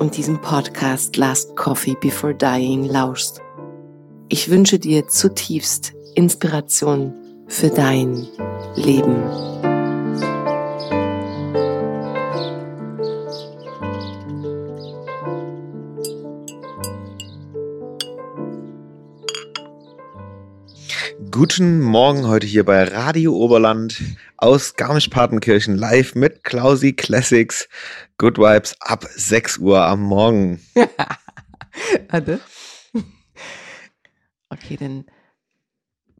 und diesem Podcast Last Coffee Before Dying lauschst. Ich wünsche dir zutiefst Inspiration für dein Leben. Guten Morgen heute hier bei Radio Oberland aus Garmisch-Partenkirchen live mit Klausi Classics. Good Vibes ab 6 Uhr am Morgen. Warte. Okay, dann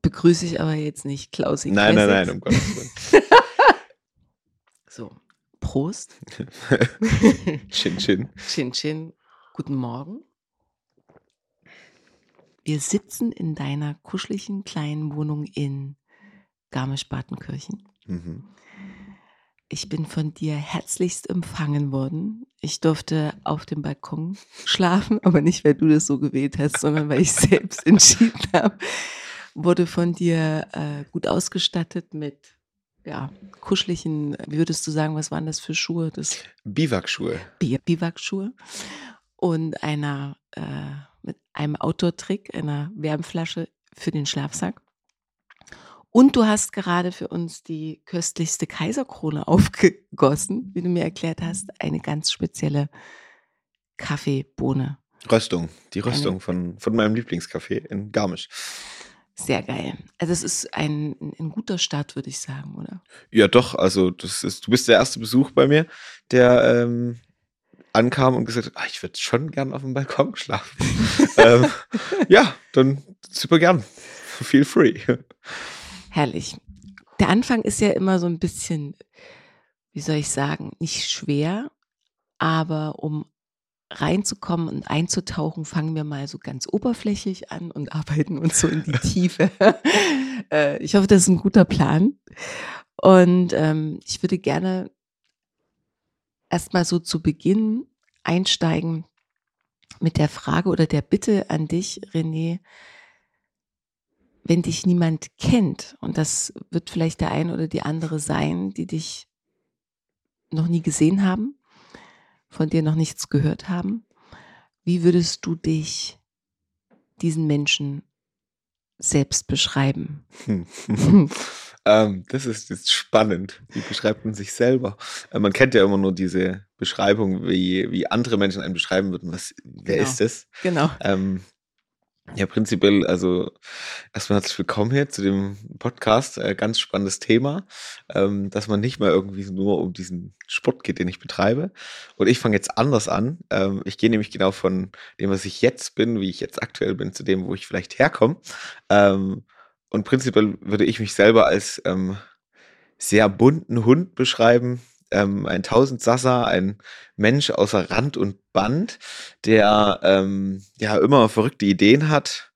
begrüße ich aber jetzt nicht Klausi Nein, nein, Classics. nein, um Gottes Willen. So, Prost. Chin, chin. Chin Chin, guten Morgen. Wir sitzen in deiner kuscheligen kleinen Wohnung in Garmisch-Partenkirchen. Mhm. Ich bin von dir herzlichst empfangen worden. Ich durfte auf dem Balkon schlafen, aber nicht, weil du das so gewählt hast, sondern weil ich selbst entschieden habe. Wurde von dir äh, gut ausgestattet mit ja, kuscheligen, wie würdest du sagen, was waren das für Schuhe? Das Biwakschuhe. Bi- Biwakschuhe und einer äh, einem Outdoor-Trick, einer Wärmflasche für den Schlafsack. Und du hast gerade für uns die köstlichste Kaiserkrone aufgegossen, wie du mir erklärt hast, eine ganz spezielle Kaffeebohne. Röstung. Die Röstung von, von meinem Lieblingscafé in Garmisch. Sehr geil. Also es ist ein, ein guter Start, würde ich sagen, oder? Ja, doch. Also, das ist, du bist der erste Besuch bei mir, der ähm, ankam und gesagt hat, ah, ich würde schon gern auf dem Balkon schlafen. ähm, ja, dann super gern. Feel free. Herrlich. Der Anfang ist ja immer so ein bisschen, wie soll ich sagen, nicht schwer, aber um reinzukommen und einzutauchen, fangen wir mal so ganz oberflächlich an und arbeiten uns so in die Tiefe. Äh, ich hoffe, das ist ein guter Plan. Und ähm, ich würde gerne erstmal so zu Beginn einsteigen mit der Frage oder der Bitte an dich, René, wenn dich niemand kennt, und das wird vielleicht der eine oder die andere sein, die dich noch nie gesehen haben, von dir noch nichts gehört haben. Wie würdest du dich diesen Menschen selbst beschreiben? ähm, das ist jetzt spannend. Wie beschreibt man sich selber? Äh, man kennt ja immer nur diese Beschreibung, wie, wie andere Menschen einen beschreiben würden. Was, wer Genau. ist das? Genau. Ähm, ja, prinzipiell, also erstmal herzlich willkommen hier zu dem Podcast. Äh, ganz spannendes Thema, ähm, dass man nicht mal irgendwie nur um diesen Sport geht, den ich betreibe. Und ich fange jetzt anders an. Ähm, ich gehe nämlich genau von dem, was ich jetzt bin, wie ich jetzt aktuell bin, zu dem, wo ich vielleicht herkomme. Ähm, und prinzipiell würde ich mich selber als ähm, sehr bunten Hund beschreiben. Ähm, ein Tausendsasser, ein Mensch außer Rand und Band, der ähm, ja immer verrückte Ideen hat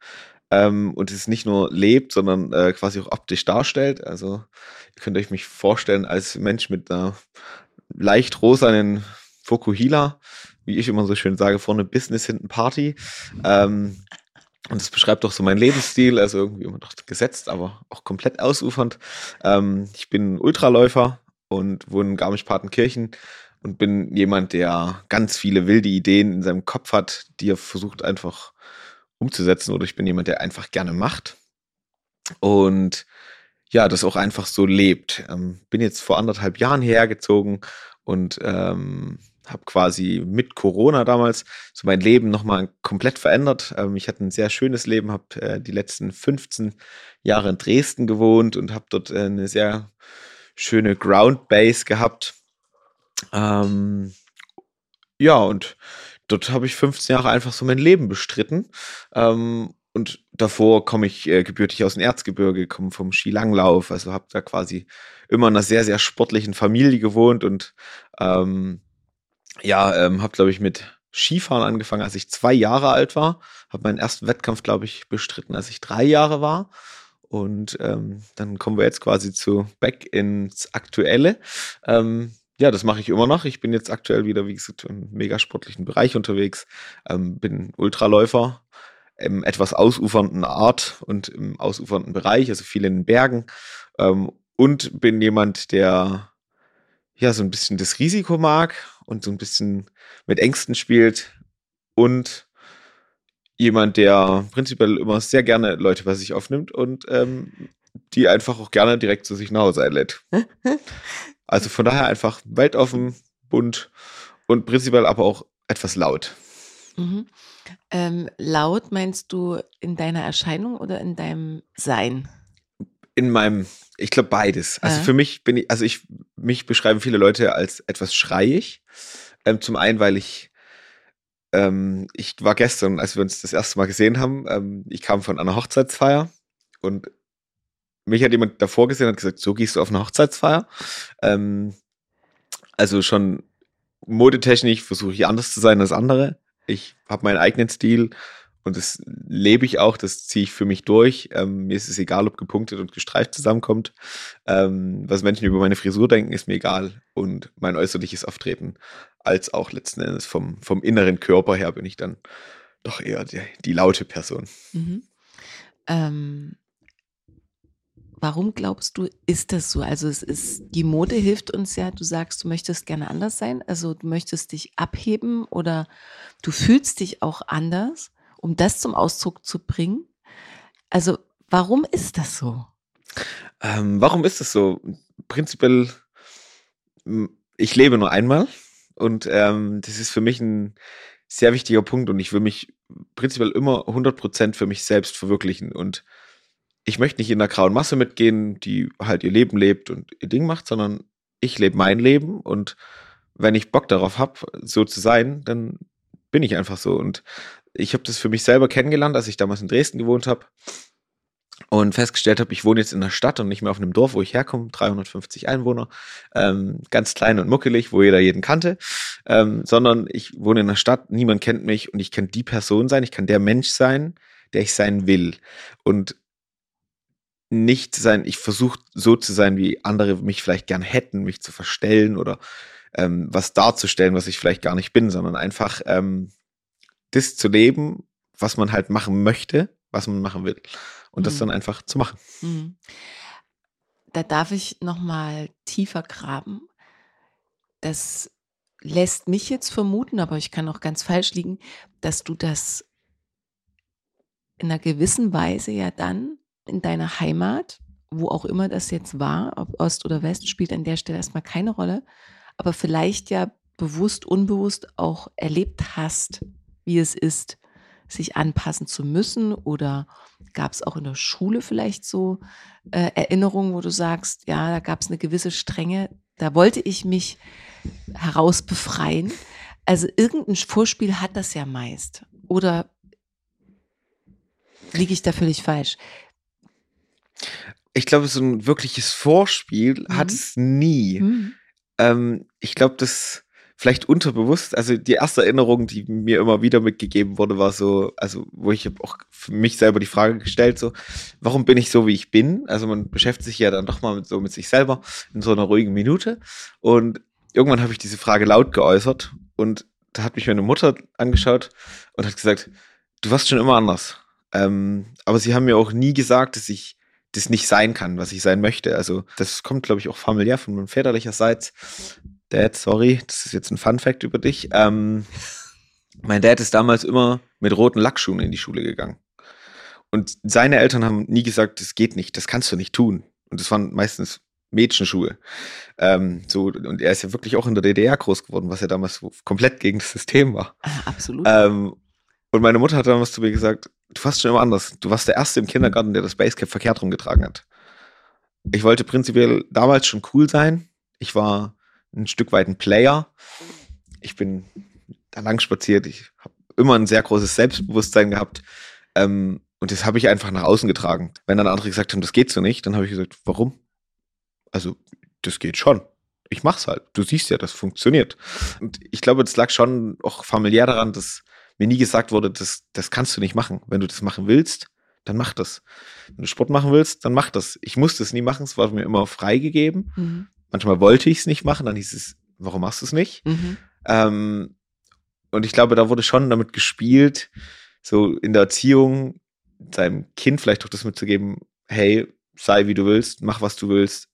ähm, und es nicht nur lebt, sondern äh, quasi auch optisch darstellt. Also ihr könnt euch mich vorstellen als Mensch mit einer leicht rosanen Fokuhila, wie ich immer so schön sage, vorne Business, hinten Party. Ähm, und das beschreibt doch so meinen Lebensstil, also irgendwie immer noch gesetzt, aber auch komplett ausufernd. Ähm, ich bin Ultraläufer und wohne in Garmisch-Partenkirchen und bin jemand, der ganz viele wilde Ideen in seinem Kopf hat, die er versucht einfach umzusetzen. Oder ich bin jemand, der einfach gerne macht und ja, das auch einfach so lebt. Ähm, bin jetzt vor anderthalb Jahren hergezogen und ähm, habe quasi mit Corona damals so mein Leben nochmal komplett verändert. Ähm, ich hatte ein sehr schönes Leben, habe äh, die letzten 15 Jahre in Dresden gewohnt und habe dort äh, eine sehr schöne Ground Base gehabt. Ähm, ja, und dort habe ich 15 Jahre einfach so mein Leben bestritten. Ähm, und davor komme ich äh, gebürtig aus dem Erzgebirge, komme vom Skilanglauf, also habe da quasi immer in einer sehr, sehr sportlichen Familie gewohnt und ähm, ja, ähm, habe, glaube ich, mit Skifahren angefangen, als ich zwei Jahre alt war. Habe meinen ersten Wettkampf, glaube ich, bestritten, als ich drei Jahre war. Und ähm, dann kommen wir jetzt quasi zu back ins Aktuelle. Ähm, ja, das mache ich immer noch. Ich bin jetzt aktuell wieder, wie gesagt, im mega sportlichen Bereich unterwegs. Ähm, bin Ultraläufer im etwas ausufernden Art und im ausufernden Bereich, also viel in den Bergen. Ähm, und bin jemand, der ja so ein bisschen das Risiko mag und so ein bisschen mit Ängsten spielt und jemand, der prinzipiell immer sehr gerne Leute bei sich aufnimmt und ähm, die einfach auch gerne direkt zu sich nach Hause einlädt. Also von daher einfach weltoffen, bunt und prinzipiell aber auch etwas laut. Mhm. Ähm, laut meinst du in deiner Erscheinung oder in deinem Sein? In meinem, ich glaube beides. Also Ja. für mich bin ich, also ich, mich beschreiben viele Leute als etwas schreiig. Ähm, zum einen, weil ich, ähm, ich war gestern, als wir uns das erste Mal gesehen haben, ähm, ich kam von einer Hochzeitsfeier und mich hat jemand davor gesehen und hat gesagt, so gehst du auf eine Hochzeitsfeier. Ähm, also schon modetechnisch versuche ich anders zu sein als andere. Ich habe meinen eigenen Stil und das lebe ich auch, das ziehe ich für mich durch. Ähm, mir ist es egal, ob gepunktet und gestreift zusammenkommt. Ähm, was Menschen über meine Frisur denken, ist mir egal. Und mein äußerliches Auftreten, als auch letzten Endes vom, vom inneren Körper her, bin ich dann doch eher die, die laute Person. Mhm. Ähm, warum glaubst du, ist das so? Also es ist, die Mode hilft uns ja, du sagst, du möchtest gerne anders sein, also du möchtest dich abheben oder du fühlst dich auch anders, um das zum Ausdruck zu bringen. Also warum ist das so? Ähm, warum ist das so? Prinzipiell, ich lebe nur einmal und ähm, das ist für mich ein sehr wichtiger Punkt und ich will mich prinzipiell immer 100% für mich selbst verwirklichen und ich möchte nicht in der grauen Masse mitgehen, die halt ihr Leben lebt und ihr Ding macht, sondern ich lebe mein Leben und wenn ich Bock darauf habe, so zu sein, dann bin ich einfach so und ich habe das für mich selber kennengelernt, als ich damals in Dresden gewohnt habe und festgestellt habe, ich wohne jetzt in der Stadt und nicht mehr auf einem Dorf, wo ich herkomme, 350 Einwohner, ähm, ganz klein und muckelig, wo jeder jeden kannte, ähm, sondern ich wohne in der Stadt, niemand kennt mich und ich kann die Person sein, ich kann der Mensch sein, der ich sein will. Und nicht sein, ich versuche so zu sein, wie andere mich vielleicht gern hätten, mich zu verstellen oder ähm, was darzustellen, was ich vielleicht gar nicht bin, sondern einfach ähm, das zu leben, was man halt machen möchte, was man machen will und das Mhm. dann einfach zu machen. Mhm. Da darf ich noch mal tiefer graben. das lässt mich jetzt vermuten, aber ich kann auch ganz falsch liegen, dass du das in einer gewissen Weise ja dann in deiner Heimat, wo auch immer das jetzt war, ob Ost oder West, spielt an der Stelle erstmal keine Rolle, aber vielleicht ja bewusst, unbewusst auch erlebt hast, wie es ist, sich anpassen zu müssen? Oder gab es auch in der Schule vielleicht so äh, Erinnerungen, wo du sagst, ja, da gab es eine gewisse Strenge, da wollte ich mich herausbefreien. Also irgendein Vorspiel hat das ja meist. Oder liege ich da völlig falsch? Ich glaube, so ein wirkliches Vorspiel mhm. hat es nie. Mhm. Ähm, ich glaube, das vielleicht unterbewusst, also die erste Erinnerung, die mir immer wieder mitgegeben wurde, war so, also wo ich auch für mich selber die Frage gestellt, so, warum bin ich so, wie ich bin? Also man beschäftigt sich ja dann doch mal mit, so mit sich selber in so einer ruhigen Minute. Und irgendwann habe ich diese Frage laut geäußert und da hat mich meine Mutter angeschaut und hat gesagt, du warst schon immer anders. Ähm, aber sie haben mir auch nie gesagt, dass ich das nicht sein kann, was ich sein möchte. Also das kommt, glaube ich, auch familiär von meinem väterlicherseits. Dad, sorry, das ist jetzt ein Fun Fact über dich. Ähm, mein Dad ist damals immer mit roten Lackschuhen in die Schule gegangen. Und seine Eltern haben nie gesagt, das geht nicht, das kannst du nicht tun. Und das waren meistens Mädchenschuhe. Ähm, so, und er ist ja wirklich auch in der DDR groß geworden, was ja damals komplett gegen das System war. Ah, absolut. Ähm, und meine Mutter hat damals zu mir gesagt, du warst schon immer anders. Du warst der Erste im Kindergarten, der das Basecap verkehrt rumgetragen hat. Ich wollte prinzipiell damals schon cool sein. Ich war ein Stück weit ein Player. Ich bin da lang spaziert. Ich habe immer ein sehr großes Selbstbewusstsein gehabt. Ähm, und das habe ich einfach nach außen getragen. Wenn dann andere gesagt haben, das geht so nicht, dann habe ich gesagt, warum? Also, das geht schon. Ich mach's halt. Du siehst ja, das funktioniert. Und ich glaube, das lag schon auch familiär daran, dass mir nie gesagt wurde, das, das kannst du nicht machen. Wenn du das machen willst, dann mach das. Wenn du Sport machen willst, dann mach das. Ich musste es nie machen, es war mir immer freigegeben. Mhm. Manchmal wollte ich es nicht machen, dann hieß es, warum machst du es nicht? Mhm. Ähm, und ich glaube, da wurde schon damit gespielt, so in der Erziehung seinem Kind vielleicht auch das mitzugeben, hey, sei wie du willst, mach was du willst,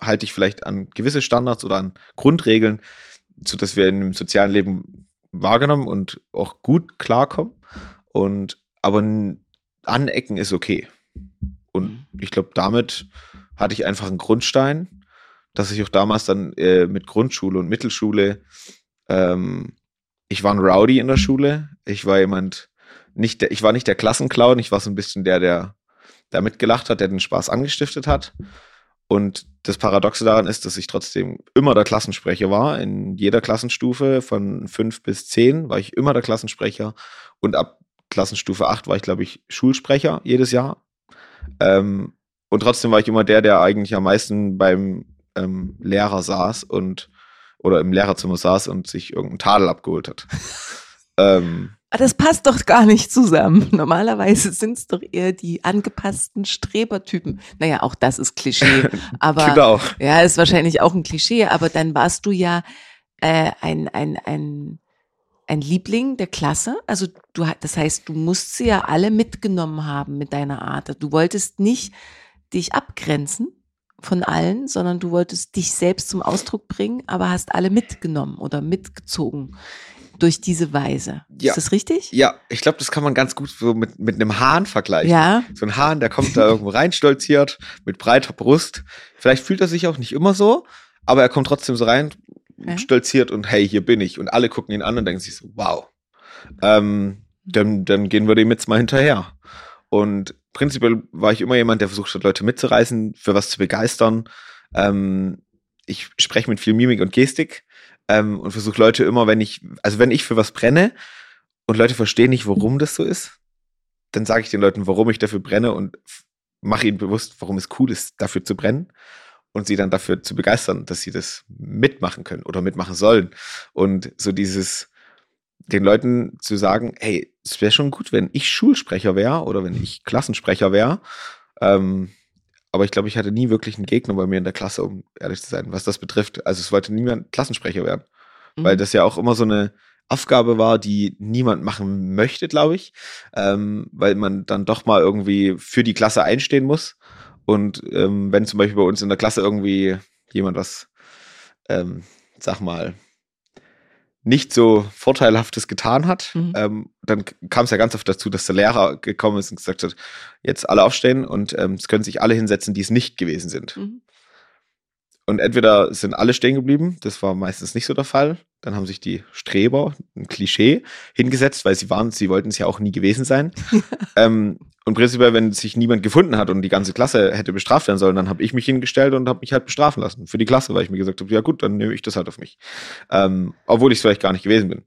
halte dich vielleicht an gewisse Standards oder an Grundregeln, so dass wir im sozialen Leben wahrgenommen und auch gut klarkommen. Und aber anecken ist okay. Und mhm. ich glaube, damit hatte ich einfach einen Grundstein dass ich auch damals dann äh, mit Grundschule und Mittelschule, ähm, ich war ein Rowdy in der Schule. Ich war jemand, nicht der, ich war nicht der Klassenclown, ich war so ein bisschen der, der da mitgelacht hat, der den Spaß angestiftet hat. Und das Paradoxe daran ist, dass ich trotzdem immer der Klassensprecher war. In jeder Klassenstufe von fünf bis zehn war ich immer der Klassensprecher. Und ab Klassenstufe acht war ich, glaube ich, Schulsprecher jedes Jahr. Ähm, und trotzdem war ich immer der, der eigentlich am meisten beim ähm, Lehrer saß und oder im Lehrerzimmer saß und sich irgendeinen Tadel abgeholt hat. ähm, ah, das passt doch gar nicht zusammen. Normalerweise sind es doch eher die angepassten Strebertypen. Naja, auch das ist Klischee. Aber genau. ja, ist wahrscheinlich auch ein Klischee. Aber dann warst du ja äh, ein, ein, ein, ein Liebling der Klasse. Also du, das heißt, du musst sie ja alle mitgenommen haben mit deiner Art. Du wolltest nicht dich abgrenzen, von allen, sondern du wolltest dich selbst zum Ausdruck bringen, aber hast alle mitgenommen oder mitgezogen durch diese Weise. Ja. Ist das richtig? Ja, ich glaube, das kann man ganz gut so mit, mit einem Hahn vergleichen. Ja. So ein Hahn, der kommt da irgendwo rein, stolziert, mit breiter Brust. Vielleicht fühlt er sich auch nicht immer so, aber er kommt trotzdem so rein, ja. stolziert und hey, hier bin ich. Und alle gucken ihn an und denken sich so, wow. Ähm, dann, dann gehen wir dem jetzt mal hinterher. Und prinzipiell war ich immer jemand, der versucht hat, Leute mitzureißen, für was zu begeistern. Ähm, ich spreche mit viel Mimik und Gestik ähm, und versuche Leute immer, wenn ich, also wenn ich für was brenne und Leute verstehen nicht, warum das so ist, dann sage ich den Leuten, warum ich dafür brenne und mache ihnen bewusst, warum es cool ist, dafür zu brennen und sie dann dafür zu begeistern, dass sie das mitmachen können oder mitmachen sollen. Und so dieses, den Leuten zu sagen, hey, es wäre schon gut, wenn ich Schulsprecher wäre oder wenn ich Klassensprecher wäre. Ähm, aber ich glaube, ich hatte nie wirklich einen Gegner bei mir in der Klasse, um ehrlich zu sein, was das betrifft. Also es wollte niemand Klassensprecher werden, mhm. weil das ja auch immer so eine Aufgabe war, die niemand machen möchte, glaube ich, ähm, weil man dann doch mal irgendwie für die Klasse einstehen muss. Und ähm, wenn zum Beispiel bei uns in der Klasse irgendwie jemand was ähm, sag mal, nicht so Vorteilhaftes getan hat. Mhm. Ähm, dann kam es ja ganz oft dazu, dass der Lehrer gekommen ist und gesagt hat, jetzt alle aufstehen und ähm, es können sich alle hinsetzen, die es nicht gewesen sind. Mhm. Und entweder sind alle stehen geblieben, das war meistens nicht so der Fall. Dann haben sich die Streber, ein Klischee, hingesetzt, weil sie waren, sie wollten es ja auch nie gewesen sein. ähm, und prinzipiell, wenn sich niemand gefunden hat und die ganze Klasse hätte bestraft werden sollen, dann habe ich mich hingestellt und habe mich halt bestrafen lassen für die Klasse, weil ich mir gesagt habe, ja gut, dann nehme ich das halt auf mich. Ähm, obwohl ich es vielleicht gar nicht gewesen bin.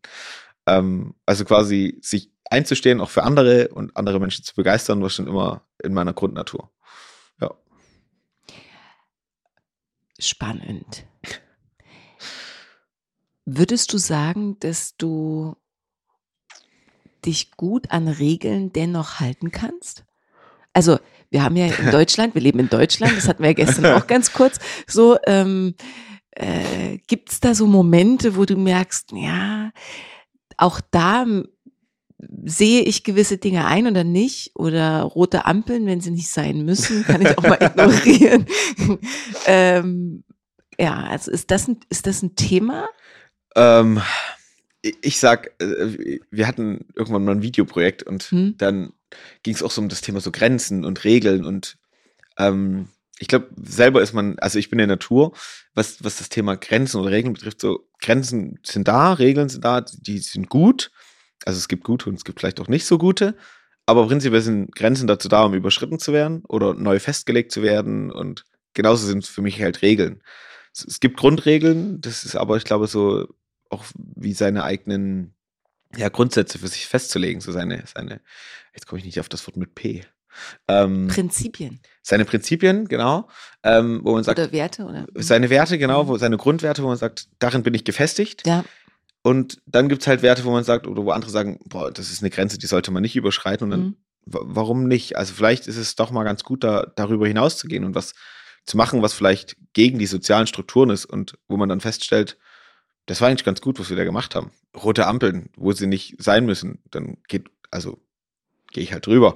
Ähm, also quasi sich einzustehen, auch für andere und andere Menschen zu begeistern, war schon immer in meiner Grundnatur. Ja. Spannend. Würdest du sagen, dass du dich gut an Regeln dennoch halten kannst? Also, wir haben ja in Deutschland, wir leben in Deutschland, das hatten wir ja gestern auch ganz kurz, so, ähm, äh, gibt es da so Momente, wo du merkst, ja, auch da sehe ich gewisse Dinge ein oder nicht oder rote Ampeln, wenn sie nicht sein müssen, kann ich auch mal ignorieren. ähm, ja, also ist das ein, ist das ein Thema? Ähm, ich sag, äh, wir hatten irgendwann mal ein Videoprojekt und Hm? dann ging es auch so um das Thema so Grenzen und Regeln und ähm, ich glaube, selber ist man, also ich bin in der Natur, was, was das Thema Grenzen oder Regeln betrifft, so Grenzen sind da, Regeln sind da, die sind gut. Also es gibt gute und es gibt vielleicht auch nicht so gute. Aber prinzipiell sind Grenzen dazu da, um überschritten zu werden oder neu festgelegt zu werden. Und genauso sind für mich halt Regeln. Es, es gibt Grundregeln, das ist aber, ich glaube, so auch wie seine eigenen ja, Grundsätze für sich festzulegen, so seine, seine, jetzt komme ich nicht auf das Wort mit P. Ähm, Prinzipien seine Prinzipien, genau, ähm, wo man sagt, oder Werte oder? seine Werte, genau, Mhm. wo, seine Grundwerte, wo man sagt, darin bin ich gefestigt. Ja, Und dann gibt es halt Werte, wo man sagt, oder wo andere sagen, boah, das ist eine Grenze, die sollte man nicht überschreiten. Und dann, Mhm. wa- warum nicht? Also vielleicht ist es doch mal ganz gut, da darüber hinauszugehen und was zu machen, was vielleicht gegen die sozialen Strukturen ist und wo man dann feststellt, das war eigentlich ganz gut, was wir da gemacht haben. Rote Ampeln, wo sie nicht sein müssen, dann geht, also gehe ich halt drüber.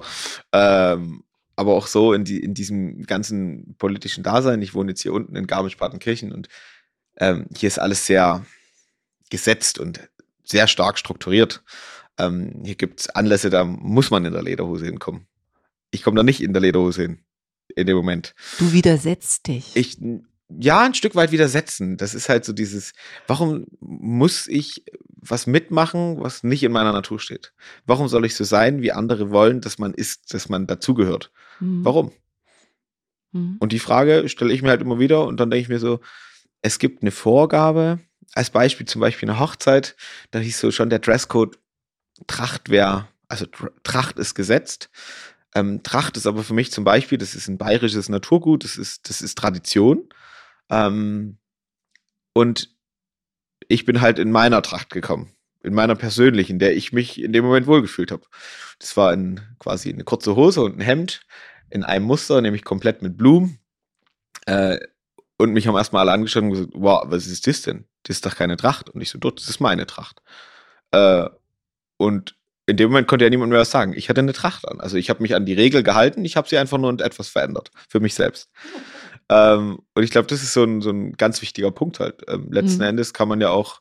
Ähm, aber auch so in, die, in diesem ganzen politischen Dasein. Ich wohne jetzt hier unten in Garmisch-Partenkirchen und ähm, hier ist alles sehr gesetzt und sehr stark strukturiert. Ähm, hier gibt es Anlässe, da muss man in der Lederhose hinkommen. Ich komme da nicht in der Lederhose hin, in dem Moment. du widersetzt dich. Ich, ja, ein Stück weit widersetzen. Das ist halt so dieses, warum muss ich was mitmachen, was nicht in meiner Natur steht? Warum soll ich so sein, wie andere wollen, dass man ist, dass man dazugehört? Mhm. Warum? Mhm. Und die Frage stelle ich mir halt immer wieder und dann denke ich mir so, es gibt eine Vorgabe, als Beispiel zum Beispiel eine Hochzeit, da hieß so schon der Dresscode Tracht wäre, also Tr- Tracht ist gesetzt. Ähm, Tracht ist aber für mich zum Beispiel, das ist ein bayerisches Naturgut, das ist, das ist Tradition. Ähm, und ich bin halt in meiner Tracht gekommen, in meiner persönlichen, in der ich mich in dem Moment wohlgefühlt habe. Das war in, quasi eine kurze Hose und ein Hemd in einem Muster, nämlich komplett mit Blumen. Äh, und mich haben erstmal alle angeschaut und gesagt, wow, was ist das denn? Das ist doch keine Tracht. Und ich so, dort, das ist meine Tracht. Äh, und in dem Moment konnte ja niemand mehr was sagen. Ich hatte eine Tracht an. Also ich habe mich an die Regel gehalten, ich habe sie einfach nur etwas verändert. Für mich selbst. Ähm, und ich glaube, das ist so ein, so ein ganz wichtiger Punkt halt. Ähm, letzten Mhm. Endes kann man ja auch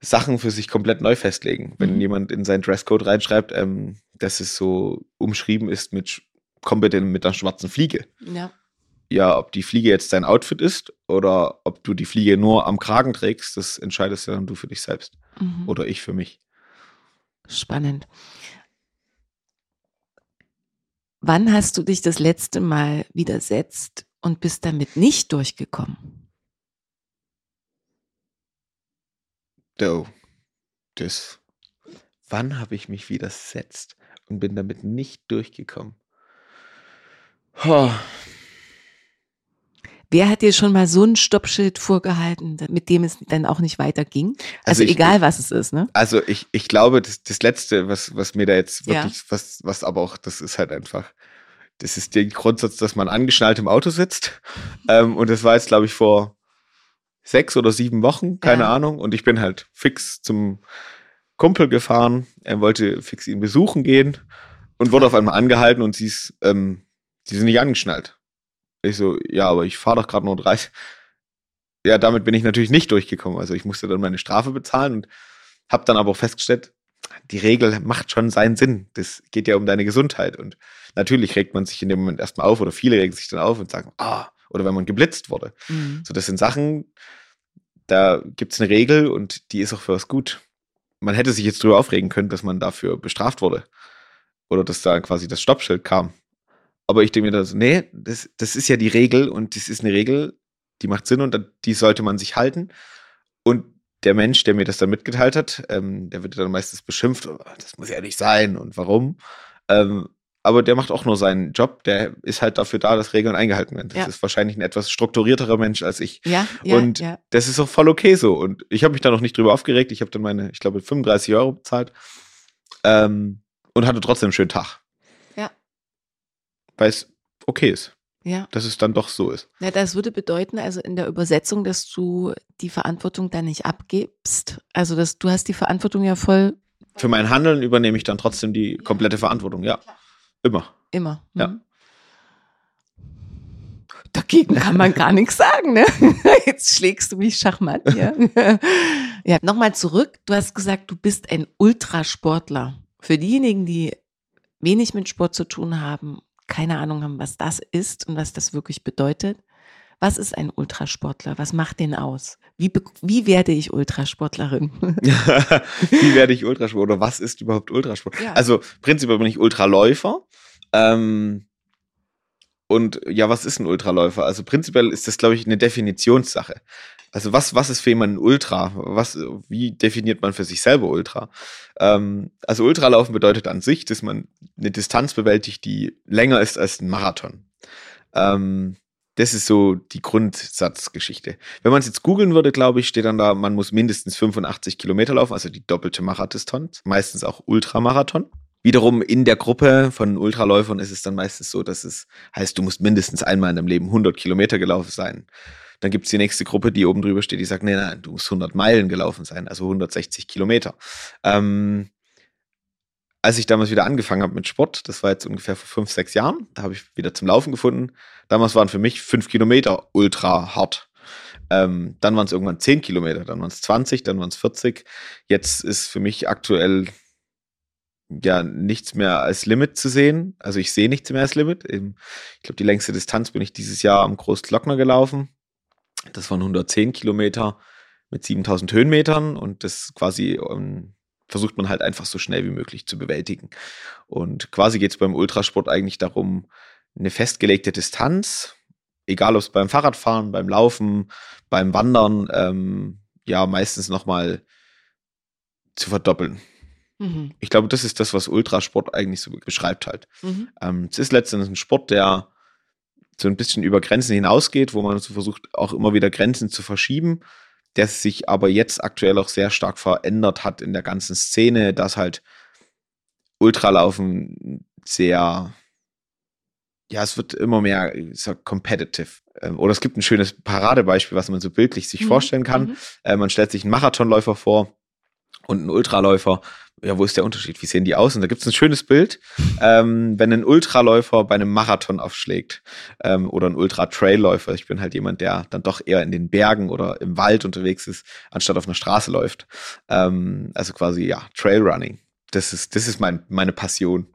Sachen für sich komplett neu festlegen. Wenn Mhm. jemand in seinen Dresscode reinschreibt, ähm, dass es so umschrieben ist mit, bitte mit einer schwarzen Fliege. Ja. Ja, ob die Fliege jetzt dein Outfit ist oder ob du die Fliege nur am Kragen trägst, das entscheidest ja dann du für dich selbst. Mhm. Oder ich für mich. Spannend. Wann hast du dich das letzte Mal widersetzt und bist damit nicht durchgekommen? Oh, das. Wann habe ich mich widersetzt und bin damit nicht durchgekommen? Oh, Wer hat dir schon mal so ein Stoppschild vorgehalten, mit dem es dann auch nicht weiterging? Also, Also ich- egal, was es ist, ne? Also ich, ich glaube, das, das Letzte, was, was mir da jetzt Ja. wirklich, was, was aber auch, das ist halt einfach, das ist der Grundsatz, dass man angeschnallt im Auto sitzt. ähm, und das war jetzt, glaube ich, vor sechs oder sieben Wochen, keine Ja. Ahnung. Und ich bin halt fix zum Kumpel gefahren. Er wollte fix ihn besuchen gehen und wurde auf einmal angehalten und sie ist, ähm, sie sind nicht angeschnallt. Ich so, ja, aber ich fahre doch gerade nur 30. ja, damit bin ich natürlich nicht durchgekommen. Also ich musste dann meine Strafe bezahlen und habe dann aber auch festgestellt, die Regel macht schon seinen Sinn. Das geht ja um deine Gesundheit. Und natürlich regt man sich in dem Moment erstmal auf oder viele regen sich dann auf und sagen, ah, oder wenn man geblitzt wurde. Mhm. So, das sind Sachen, da gibt es eine Regel und die ist auch für was gut. Man hätte sich jetzt drüber aufregen können, dass man dafür bestraft wurde. Oder dass da quasi das Stoppschild kam. Aber ich denke mir das, nee, das, das ist ja die Regel und das ist eine Regel, die macht Sinn und an die sollte man sich halten. Und der Mensch, der mir das dann mitgeteilt hat, ähm, der wird dann meistens beschimpft, oh, das muss ja nicht sein und warum. Ähm, aber der macht auch nur seinen Job, der ist halt dafür da, dass Regeln eingehalten werden. Das Ja. ist wahrscheinlich ein etwas strukturierterer Mensch als ich. Ja, ja, und ja. das ist auch voll okay so. Und ich habe mich da noch nicht drüber aufgeregt. Ich habe dann meine, ich glaube, 35 Euro bezahlt ähm, und hatte trotzdem einen schönen Tag. Ja. Weil es okay ist, ja. dass es dann doch so ist. Na, das würde bedeuten, also in der Übersetzung, dass du die Verantwortung dann nicht abgibst. Also dass du hast die Verantwortung ja voll Für mein Handeln übernehme ich dann trotzdem die komplette Verantwortung, ja. Immer. immer. Ja. Mhm. Dagegen kann man gar nichts sagen, ne? Jetzt schlägst du mich schachmatt hier. ja, nochmal zurück. Du hast gesagt, du bist ein Ultrasportler. Für diejenigen, die wenig mit Sport zu tun haben, keine Ahnung haben, was das ist und was das wirklich bedeutet. Was ist ein Ultrasportler? Was macht den aus? Wie, wie werde ich Ultrasportlerin? Wie werde ich Ultrasport oder was ist überhaupt Ultrasport? Ja. Also prinzipiell bin ich Ultraläufer. Ähm, und ja, was ist ein Ultraläufer? Also prinzipiell ist das, glaube ich, eine Definitionssache. Also was, was ist für jemanden Ultra? Was, wie definiert man für sich selber Ultra? Ähm, also Ultralaufen bedeutet an sich, dass man eine Distanz bewältigt, die länger ist als ein Marathon. Ähm, das ist so die Grundsatzgeschichte. Wenn man es jetzt googeln würde, glaube ich, steht dann da, man muss mindestens 85 Kilometer laufen, also die doppelte Marathondistanz, meistens auch Ultramarathon. Wiederum in der Gruppe von Ultraläufern ist es dann meistens so, dass es heißt, du musst mindestens einmal in deinem Leben 100 Kilometer gelaufen sein. Dann gibt es die nächste Gruppe, die oben drüber steht, die sagt, nee, nein, du musst 100 Meilen gelaufen sein, also 160 Kilometer. Ähm, als ich damals wieder angefangen habe mit Sport, das war jetzt ungefähr vor fünf, sechs Jahren, da habe ich wieder zum Laufen gefunden. Damals waren für mich fünf Kilometer ultra hart. Ähm, dann waren es irgendwann zehn Kilometer, dann waren es 20, dann waren es 40. Jetzt ist für mich aktuell ja nichts mehr als Limit zu sehen. Also ich sehe nichts mehr als Limit. Ich glaube, die längste Distanz bin ich dieses Jahr am Großglockner gelaufen. Das waren 110 Kilometer mit 7000 Höhenmetern und das quasi ähm, versucht man halt einfach so schnell wie möglich zu bewältigen. Und quasi geht es beim Ultrasport eigentlich darum, eine festgelegte Distanz, egal ob es beim Fahrradfahren, beim Laufen, beim Wandern, ähm, ja, meistens nochmal zu verdoppeln. Mhm. Ich glaube, das ist das, was Ultrasport eigentlich so beschreibt halt. Mhm. Ähm, es ist letztendlich ein Sport, der so ein bisschen über Grenzen hinausgeht, wo man so versucht, auch immer wieder Grenzen zu verschieben, der sich aber jetzt aktuell auch sehr stark verändert hat in der ganzen Szene, dass halt Ultralaufen sehr, ja, es wird immer mehr so competitive. Ähm, Oder es gibt ein schönes Paradebeispiel, was man so bildlich sich Mhm. vorstellen kann. Mhm. Äh, man stellt sich einen Marathonläufer vor und einen Ultraläufer. Ja, wo ist der Unterschied? Wie sehen die aus? Und da gibt es ein schönes Bild, ähm, wenn ein Ultraläufer bei einem Marathon aufschlägt ähm, oder ein Ultra-Trailläufer. Ich bin halt jemand, der dann doch eher in den Bergen oder im Wald unterwegs ist, anstatt auf einer Straße läuft. Ähm, also quasi, ja, Trailrunning. Das ist, das ist mein, meine Passion.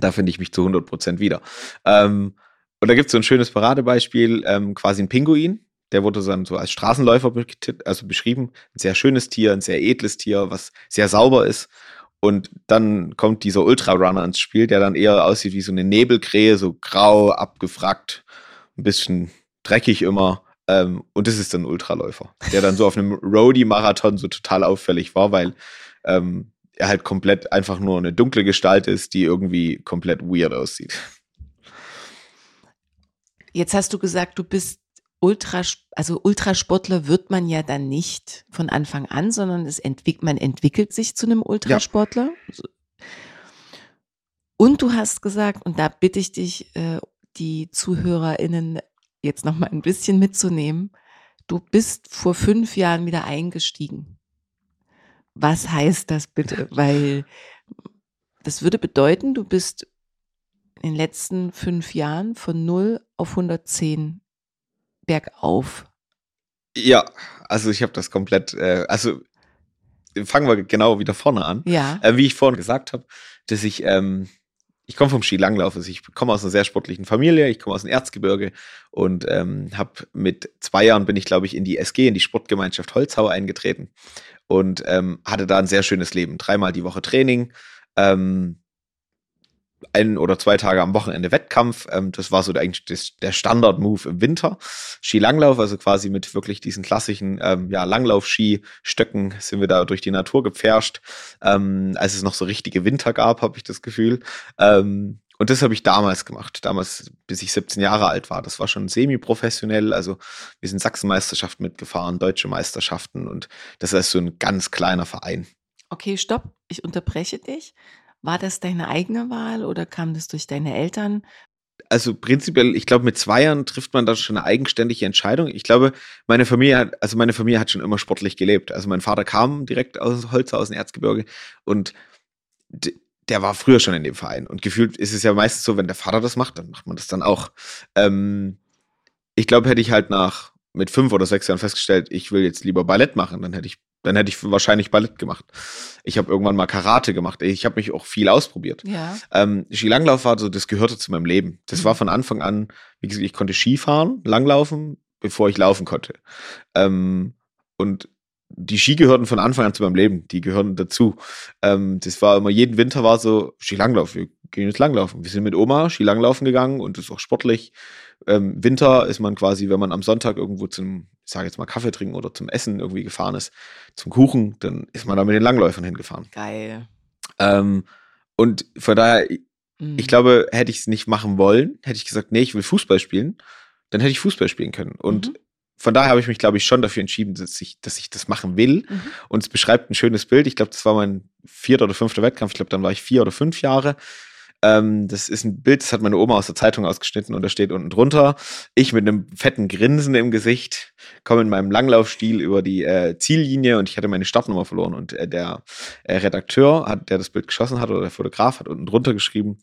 Da finde ich mich zu 100 Prozent wieder. Ähm, und da gibt es so ein schönes Paradebeispiel, ähm, quasi ein Pinguin. Der wurde dann so als Straßenläufer also beschrieben. Ein sehr schönes Tier, ein sehr edles Tier, was sehr sauber ist. Und dann kommt dieser Ultrarunner ins Spiel, der dann eher aussieht wie so eine Nebelkrähe, so grau, abgefrackt, ein bisschen dreckig immer. Ähm, und das ist dann ein Ultraläufer, der dann so auf einem Roadie-Marathon so total auffällig war, weil ähm, er halt komplett einfach nur eine dunkle Gestalt ist, die irgendwie komplett weird aussieht. Jetzt hast du gesagt, du bist Ultra, also Ultrasportler wird man ja dann nicht von Anfang an, sondern es entwick, man entwickelt sich zu einem Ultrasportler. So. Und du hast gesagt, und da bitte ich dich, äh, die ZuhörerInnen jetzt noch mal ein bisschen mitzunehmen, du bist vor fünf Jahren wieder eingestiegen. Was heißt das bitte? Weil das würde bedeuten, du bist in den letzten fünf Jahren von 0 auf 110 bergauf Ja, also ich habe das komplett, äh, also fangen wir genau wieder vorne an. Ja. Äh, wie ich vorhin gesagt habe, dass ich, ähm, ich komme vom Skilanglauf, also ich komme aus einer sehr sportlichen Familie, ich komme aus dem Erzgebirge und ähm, habe mit zwei Jahren bin ich, glaube ich, in die SG, in die Sportgemeinschaft Holzhau eingetreten und ähm, hatte da ein sehr schönes Leben. Dreimal die Woche Training, ähm, ein oder zwei Tage am Wochenende Wettkampf. Ähm, das war so der, eigentlich das, der Standard-Move im Winter. Skilanglauf, also quasi mit wirklich diesen klassischen ähm, ja, Langlauf-Ski-Stöcken sind wir da durch die Natur gepfercht. Ähm, als es noch so richtige Winter gab, habe ich das Gefühl. Ähm, und das habe ich damals gemacht, damals, bis ich 17 Jahre alt war. Das war schon semi-professionell. Also wir sind Sachsenmeisterschaften mitgefahren, deutsche Meisterschaften und das ist so ein ganz kleiner Verein. Okay, stopp, ich unterbreche dich. War das deine eigene Wahl oder kam das durch deine Eltern? Also prinzipiell, ich glaube, mit zwei Jahren trifft man da schon eine eigenständige Entscheidung. Ich glaube, meine Familie hat, also meine Familie hat schon immer sportlich gelebt. Also mein Vater kam direkt aus Holzer, aus dem Erzgebirge und der war früher schon in dem Verein. Und gefühlt ist es ja meistens so, wenn der Vater das macht, dann macht man das dann auch. Ähm, ich glaube, hätte ich halt nach mit fünf oder sechs Jahren festgestellt, ich will jetzt lieber Ballett machen, dann hätte ich dann hätte ich wahrscheinlich Ballett gemacht. Ich habe irgendwann mal Karate gemacht. Ich habe mich auch viel ausprobiert. Ja. Ähm, Skilanglauf war so, das gehörte zu meinem Leben. Das mhm. war von Anfang an, wie gesagt, ich konnte Skifahren, langlaufen, bevor ich laufen konnte. Ähm, und die Ski gehörten von Anfang an zu meinem Leben. Die gehören dazu. Ähm, das war immer, jeden Winter war so, Skilanglauf, wir gehen jetzt langlaufen. Wir sind mit Oma Skilanglaufen gegangen und das ist auch sportlich. Ähm, Winter ist man quasi, wenn man am Sonntag irgendwo zum, ich sage jetzt mal Kaffee trinken oder zum Essen irgendwie gefahren ist, zum Kuchen, dann ist man da mit den Langläufern hingefahren. Geil. Ähm, und von daher, mhm. ich glaube, hätte ich es nicht machen wollen, hätte ich gesagt, nee, ich will Fußball spielen, dann hätte ich Fußball spielen können. Und mhm von daher habe ich mich, glaube ich, schon dafür entschieden, dass ich, dass ich das machen will. Mhm. Und es beschreibt ein schönes Bild. Ich glaube, das war mein vierter oder fünfter Wettkampf. Ich glaube, dann war ich vier oder fünf Jahre. Ähm, das ist ein Bild, das hat meine Oma aus der Zeitung ausgeschnitten und da steht unten drunter, ich mit einem fetten Grinsen im Gesicht komme in meinem Langlaufstil über die äh, Ziellinie und ich hatte meine Startnummer verloren und äh, der äh, Redakteur, hat, der das Bild geschossen hat oder der Fotograf hat unten drunter geschrieben,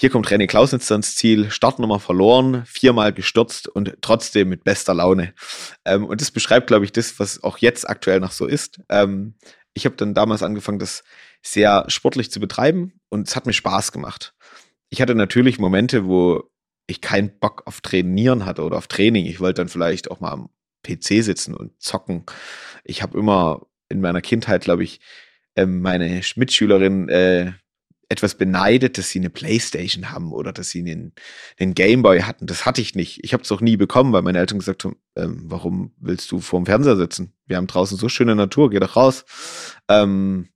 hier kommt René Klausnitz ins Ziel, Startnummer verloren, viermal gestürzt und trotzdem mit bester Laune. Ähm, und das beschreibt, glaube ich, das, was auch jetzt aktuell noch so ist. Ähm, ich habe dann damals angefangen, das sehr sportlich zu betreiben und es hat mir Spaß gemacht. Ich hatte natürlich Momente, wo ich keinen Bock auf Trainieren hatte oder auf Training. Ich wollte dann vielleicht auch mal am PC sitzen und zocken. Ich habe immer in meiner Kindheit, glaube ich, ähm, meine Mitschülerin äh, etwas beneidet, dass sie eine Playstation haben oder dass sie einen, einen Gameboy hatten. Das hatte ich nicht. Ich habe es auch nie bekommen, weil meine Eltern gesagt haben, ähm, warum willst du vorm Fernseher sitzen? Wir haben draußen so schöne Natur, geh doch raus. Ähm,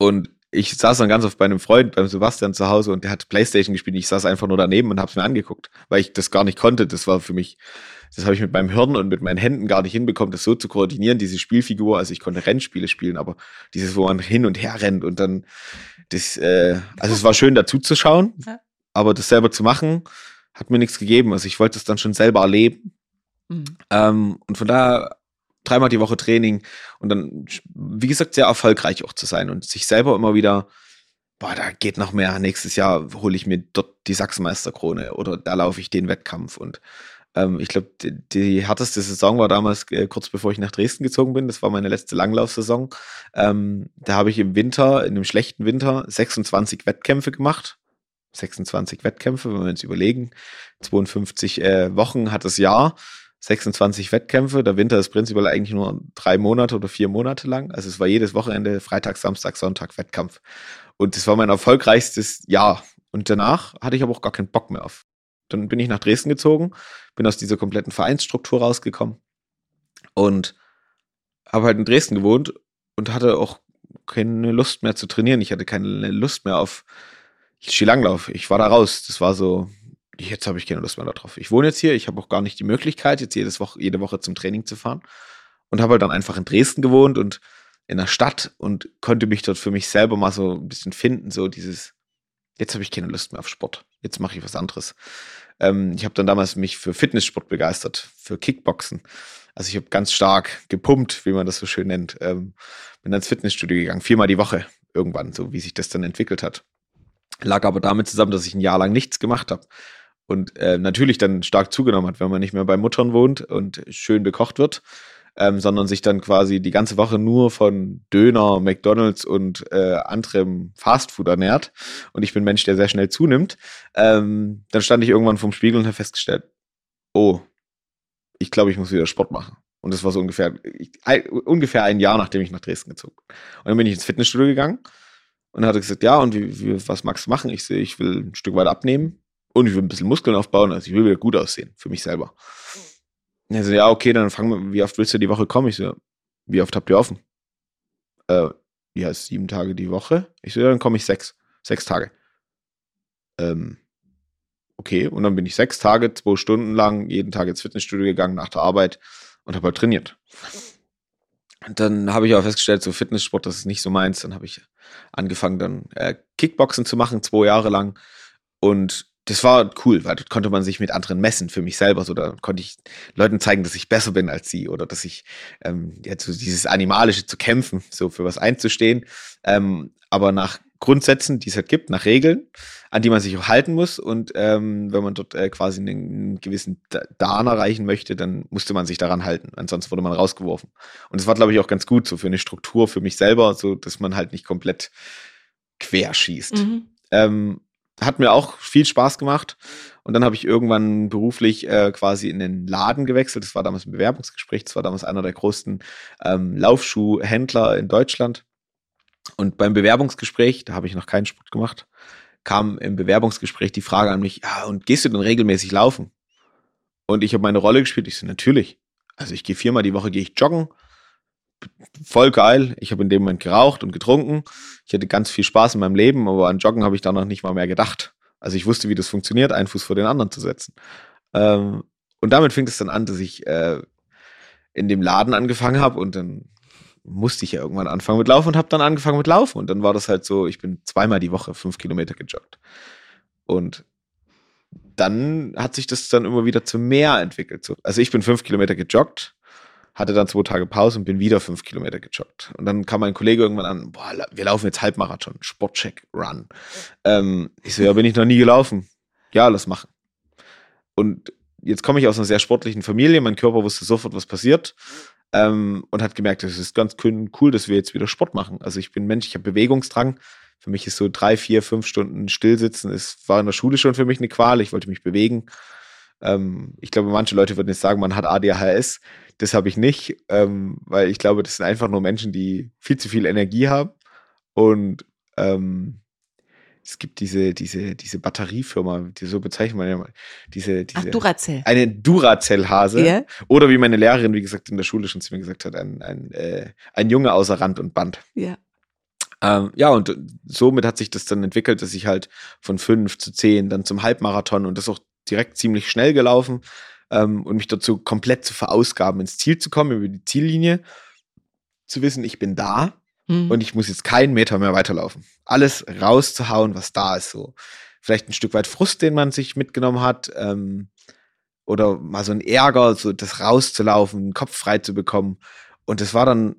und ich saß dann ganz oft bei einem Freund, beim Sebastian zu Hause und der hat Playstation gespielt. Ich saß einfach nur daneben und habe es mir angeguckt, weil ich das gar nicht konnte. Das war für mich, das habe ich mit meinem Hirn und mit meinen Händen gar nicht hinbekommen, das so zu koordinieren, diese Spielfigur. Also ich konnte Rennspiele spielen, aber dieses, wo man hin und her rennt und dann das, äh, also es war schön dazu zu schauen, aber das selber zu machen, hat mir nichts gegeben. Also ich wollte es dann schon selber erleben. Mhm. Ähm, und von daher dreimal die Woche Training und dann, wie gesagt, sehr erfolgreich auch zu sein und sich selber immer wieder, boah, da geht noch mehr. Nächstes Jahr hole ich mir dort die Sachsenmeisterkrone oder da laufe ich den Wettkampf und ähm, ich glaube, die, die, härteste Saison war damals äh, kurz bevor ich nach Dresden gezogen bin. Das war meine letzte Langlaufsaison. Ähm, da habe ich im Winter, in einem schlechten Winter, 26 Wettkämpfe gemacht. 26 Wettkämpfe, wenn wir uns überlegen. 52 äh, Wochen hat das Jahr. 26 Wettkämpfe. Der Winter ist prinzipiell eigentlich nur drei Monate oder vier Monate lang. Also es war jedes Wochenende Freitag, Samstag, Sonntag Wettkampf. Und das war mein erfolgreichstes Jahr. Und danach hatte ich aber auch gar keinen Bock mehr auf. Dann bin ich nach Dresden gezogen, bin aus dieser kompletten Vereinsstruktur rausgekommen und habe halt in Dresden gewohnt und hatte auch keine Lust mehr zu trainieren. Ich hatte keine Lust mehr auf Skilanglauf. Ich war da raus. Das war so, jetzt habe ich keine Lust mehr darauf. Ich wohne jetzt hier, ich habe auch gar nicht die Möglichkeit, jetzt jedes Woche, jede Woche zum Training zu fahren. Und habe halt dann einfach in Dresden gewohnt und in der Stadt und konnte mich dort für mich selber mal so ein bisschen finden, so dieses, jetzt habe ich keine Lust mehr auf Sport. Jetzt mache ich was anderes. Ähm, ich habe dann damals mich für Fitnesssport begeistert, für Kickboxen. Also ich habe ganz stark gepumpt, wie man das so schön nennt. Ähm, bin ins Fitnessstudio gegangen, viermal die Woche irgendwann, so wie sich das dann entwickelt hat. Lag aber damit zusammen, dass ich ein Jahr lang nichts gemacht habe und äh, natürlich dann stark zugenommen hat, wenn man nicht mehr bei Muttern wohnt und schön bekocht wird, ähm, sondern sich dann quasi die ganze Woche nur von Döner, McDonalds und äh, anderem Fastfood ernährt und ich bin Mensch, der sehr schnell zunimmt, ähm, dann stand ich irgendwann vorm Spiegel und habe festgestellt, oh, ich glaube, ich muss wieder Sport machen. Und das war so ungefähr, ich, ein, ungefähr ein Jahr, nachdem ich nach Dresden gezogen bin. Und dann bin ich ins Fitnessstudio gegangen und hat gesagt, ja, und wie, wie, was magst du machen? Ich sehe, ich will ein Stück weit abnehmen und ich will ein bisschen Muskeln aufbauen, also ich will wieder gut aussehen, für mich selber. Er so, ja, okay, dann fangen wir, wie oft willst du die Woche kommen? Ich so, wie oft habt ihr offen? Äh, ja, sieben Tage die Woche. Ich so, ja, dann komme ich sechs, sechs Tage. Ähm, okay, und dann bin ich sechs Tage, zwei Stunden lang, jeden Tag ins Fitnessstudio gegangen nach der Arbeit und habe halt trainiert. Und dann habe ich auch festgestellt, so Fitnesssport, das ist nicht so meins. Dann habe ich angefangen, dann äh, Kickboxen zu machen, zwei Jahre lang. Und das war cool, weil dort konnte man sich mit anderen messen für mich selber. So, da konnte ich Leuten zeigen, dass ich besser bin als sie oder dass ich ähm, ja, so dieses Animalische zu kämpfen, so für was einzustehen. Ähm, aber nach Grundsätzen, die es halt gibt, nach Regeln, an die man sich auch halten muss. Und ähm, wenn man dort äh, quasi einen, einen gewissen Dan erreichen möchte, dann musste man sich daran halten. Ansonsten wurde man rausgeworfen. Und das war, glaube ich, auch ganz gut, so für eine Struktur für mich selber, so dass man halt nicht komplett quer schießt. Mhm. Ähm, hat mir auch viel Spaß gemacht. Und dann habe ich irgendwann beruflich äh, quasi in den Laden gewechselt. Das war damals ein Bewerbungsgespräch. Das war damals einer der größten ähm, Laufschuhhändler in Deutschland. Und beim Bewerbungsgespräch, da habe ich noch keinen Sport gemacht, kam im Bewerbungsgespräch die Frage an mich, ja, und gehst du denn regelmäßig laufen? Und ich habe meine Rolle gespielt. Ich so, natürlich. Also ich gehe viermal die Woche, gehe ich joggen. Voll geil. Ich habe in dem Moment geraucht und getrunken. Ich hatte ganz viel Spaß in meinem Leben, aber an Joggen habe ich da noch nicht mal mehr gedacht. Also ich wusste, wie das funktioniert, einen Fuß vor den anderen zu setzen. Ähm, und damit fing es dann an, dass ich äh, in dem Laden angefangen habe und dann musste ich ja irgendwann anfangen mit Laufen und habe dann angefangen mit Laufen. Und dann war das halt so, ich bin zweimal die Woche fünf Kilometer gejoggt. Und dann hat sich das dann immer wieder zu mehr entwickelt. Also ich bin fünf Kilometer gejoggt, hatte dann zwei Tage Pause und bin wieder fünf Kilometer gejoggt. Und dann kam mein Kollege irgendwann an, boah, wir laufen jetzt Halbmarathon, Sportcheck, Run. Ähm, ich so, ja, bin ich noch nie gelaufen. Ja, lass machen. Und jetzt komme ich aus einer sehr sportlichen Familie, mein Körper wusste sofort, was passiert ähm, und hat gemerkt, es ist ganz cool, dass wir jetzt wieder Sport machen. Also ich bin Mensch, ich habe Bewegungsdrang. Für mich ist so drei, vier, fünf Stunden Stillsitzen. Es war in der Schule schon für mich eine Qual. Ich wollte mich bewegen. Ähm, ich glaube, manche Leute würden jetzt sagen, man hat ADHS. Das habe ich nicht, ähm, weil ich glaube, das sind einfach nur Menschen, die viel zu viel Energie haben und ähm, es gibt diese, diese, diese Batteriefirma, die so bezeichnet man ja mal, diese, diese Ach, Duracell. Eine Duracell-Hase. Yeah. Oder wie meine Lehrerin, wie gesagt, in der Schule schon zu mir gesagt hat, ein, ein, äh, ein Junge außer Rand und Band. Ja. Ähm, ja, und somit hat sich das dann entwickelt, dass ich halt von fünf zu zehn, dann zum Halbmarathon und das auch direkt ziemlich schnell gelaufen ähm, und mich dazu komplett zu verausgaben, ins Ziel zu kommen, über die Ziellinie, zu wissen, ich bin da Mhm. Und ich muss jetzt keinen Meter mehr weiterlaufen. Alles rauszuhauen, was da ist. So. Vielleicht ein Stück weit Frust, den man sich mitgenommen hat. Ähm, oder mal so ein Ärger, so das rauszulaufen, den Kopf frei zu bekommen. Und das war dann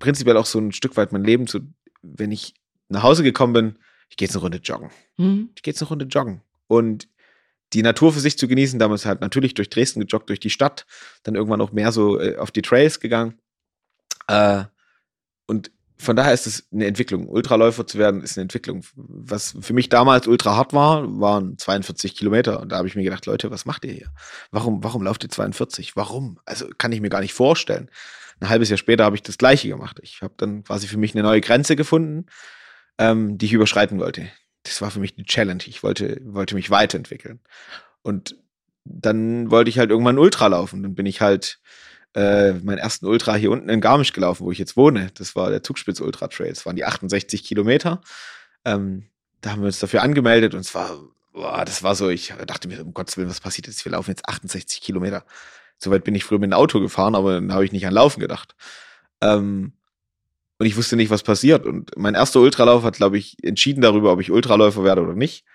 prinzipiell auch so ein Stück weit mein Leben. So, wenn ich nach Hause gekommen bin, ich gehe jetzt eine Runde joggen. Mhm. Ich gehe jetzt eine Runde joggen. Und die Natur für sich zu genießen, damals halt natürlich durch Dresden gejoggt, durch die Stadt, dann irgendwann auch mehr so äh, auf die Trails gegangen. Äh, und von daher ist es eine Entwicklung. Ultraläufer zu werden ist eine Entwicklung. Was für mich damals ultra hart war, waren 42 Kilometer. Und da habe ich mir gedacht, Leute, was macht ihr hier? Warum, warum lauft ihr 42? Warum? Also kann ich mir gar nicht vorstellen. Ein halbes Jahr später habe ich das Gleiche gemacht. Ich habe dann quasi für mich eine neue Grenze gefunden, ähm, die ich überschreiten wollte. Das war für mich die Challenge. Ich wollte, wollte mich weiterentwickeln. Und dann wollte ich halt irgendwann Ultra laufen. Dann bin ich halt äh, meinen ersten Ultra hier unten in Garmisch gelaufen, wo ich jetzt wohne. Das war der Zugspitz Ultra Trail. Das waren die 68 Kilometer. Ähm, da haben wir uns dafür angemeldet und es war, boah, das war so, ich dachte mir, um Gottes Willen, was passiert jetzt? Wir laufen jetzt 68 Kilometer. Soweit bin ich früher mit dem Auto gefahren, aber dann habe ich nicht an Laufen gedacht. Ähm, und ich wusste nicht, was passiert. Und mein erster Ultralauf hat, glaube ich, entschieden darüber, ob ich Ultraläufer werde oder nicht.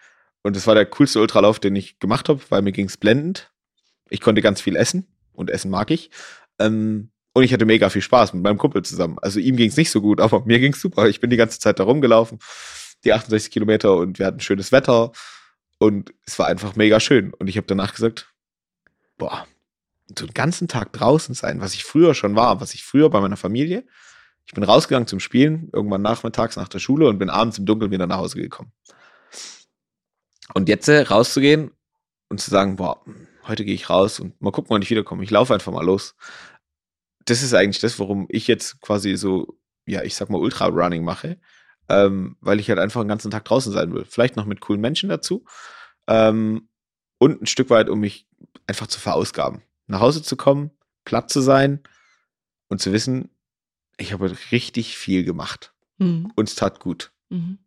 Und das war der coolste Ultralauf, den ich gemacht habe, weil mir ging es blendend. Ich konnte ganz viel essen und Essen mag ich. Ähm, und ich hatte mega viel Spaß mit meinem Kumpel zusammen. Also ihm ging es nicht so gut, aber mir ging es super. Ich bin die ganze Zeit da rumgelaufen, die 68 Kilometer und wir hatten schönes Wetter. Und es war einfach mega schön. Und ich habe danach gesagt, boah, so den ganzen Tag draußen sein, was ich früher schon war, was ich früher bei meiner Familie. Ich bin rausgegangen zum Spielen, irgendwann nachmittags nach der Schule und bin abends im Dunkeln wieder nach Hause gekommen. Und jetzt äh, rauszugehen und zu sagen, boah, heute gehe ich raus und mal gucken, wann ich wiederkomme. Ich laufe einfach mal los. Das ist eigentlich das, warum ich jetzt quasi so, ja, ich sag mal Ultra-Running mache, ähm, weil ich halt einfach den ganzen Tag draußen sein will. Vielleicht noch mit coolen Menschen dazu ähm, und ein Stück weit, um mich einfach zu verausgaben. Nach Hause zu kommen, platt zu sein und zu wissen, ich habe richtig viel gemacht. Mhm. Und es tat gut. Mhm.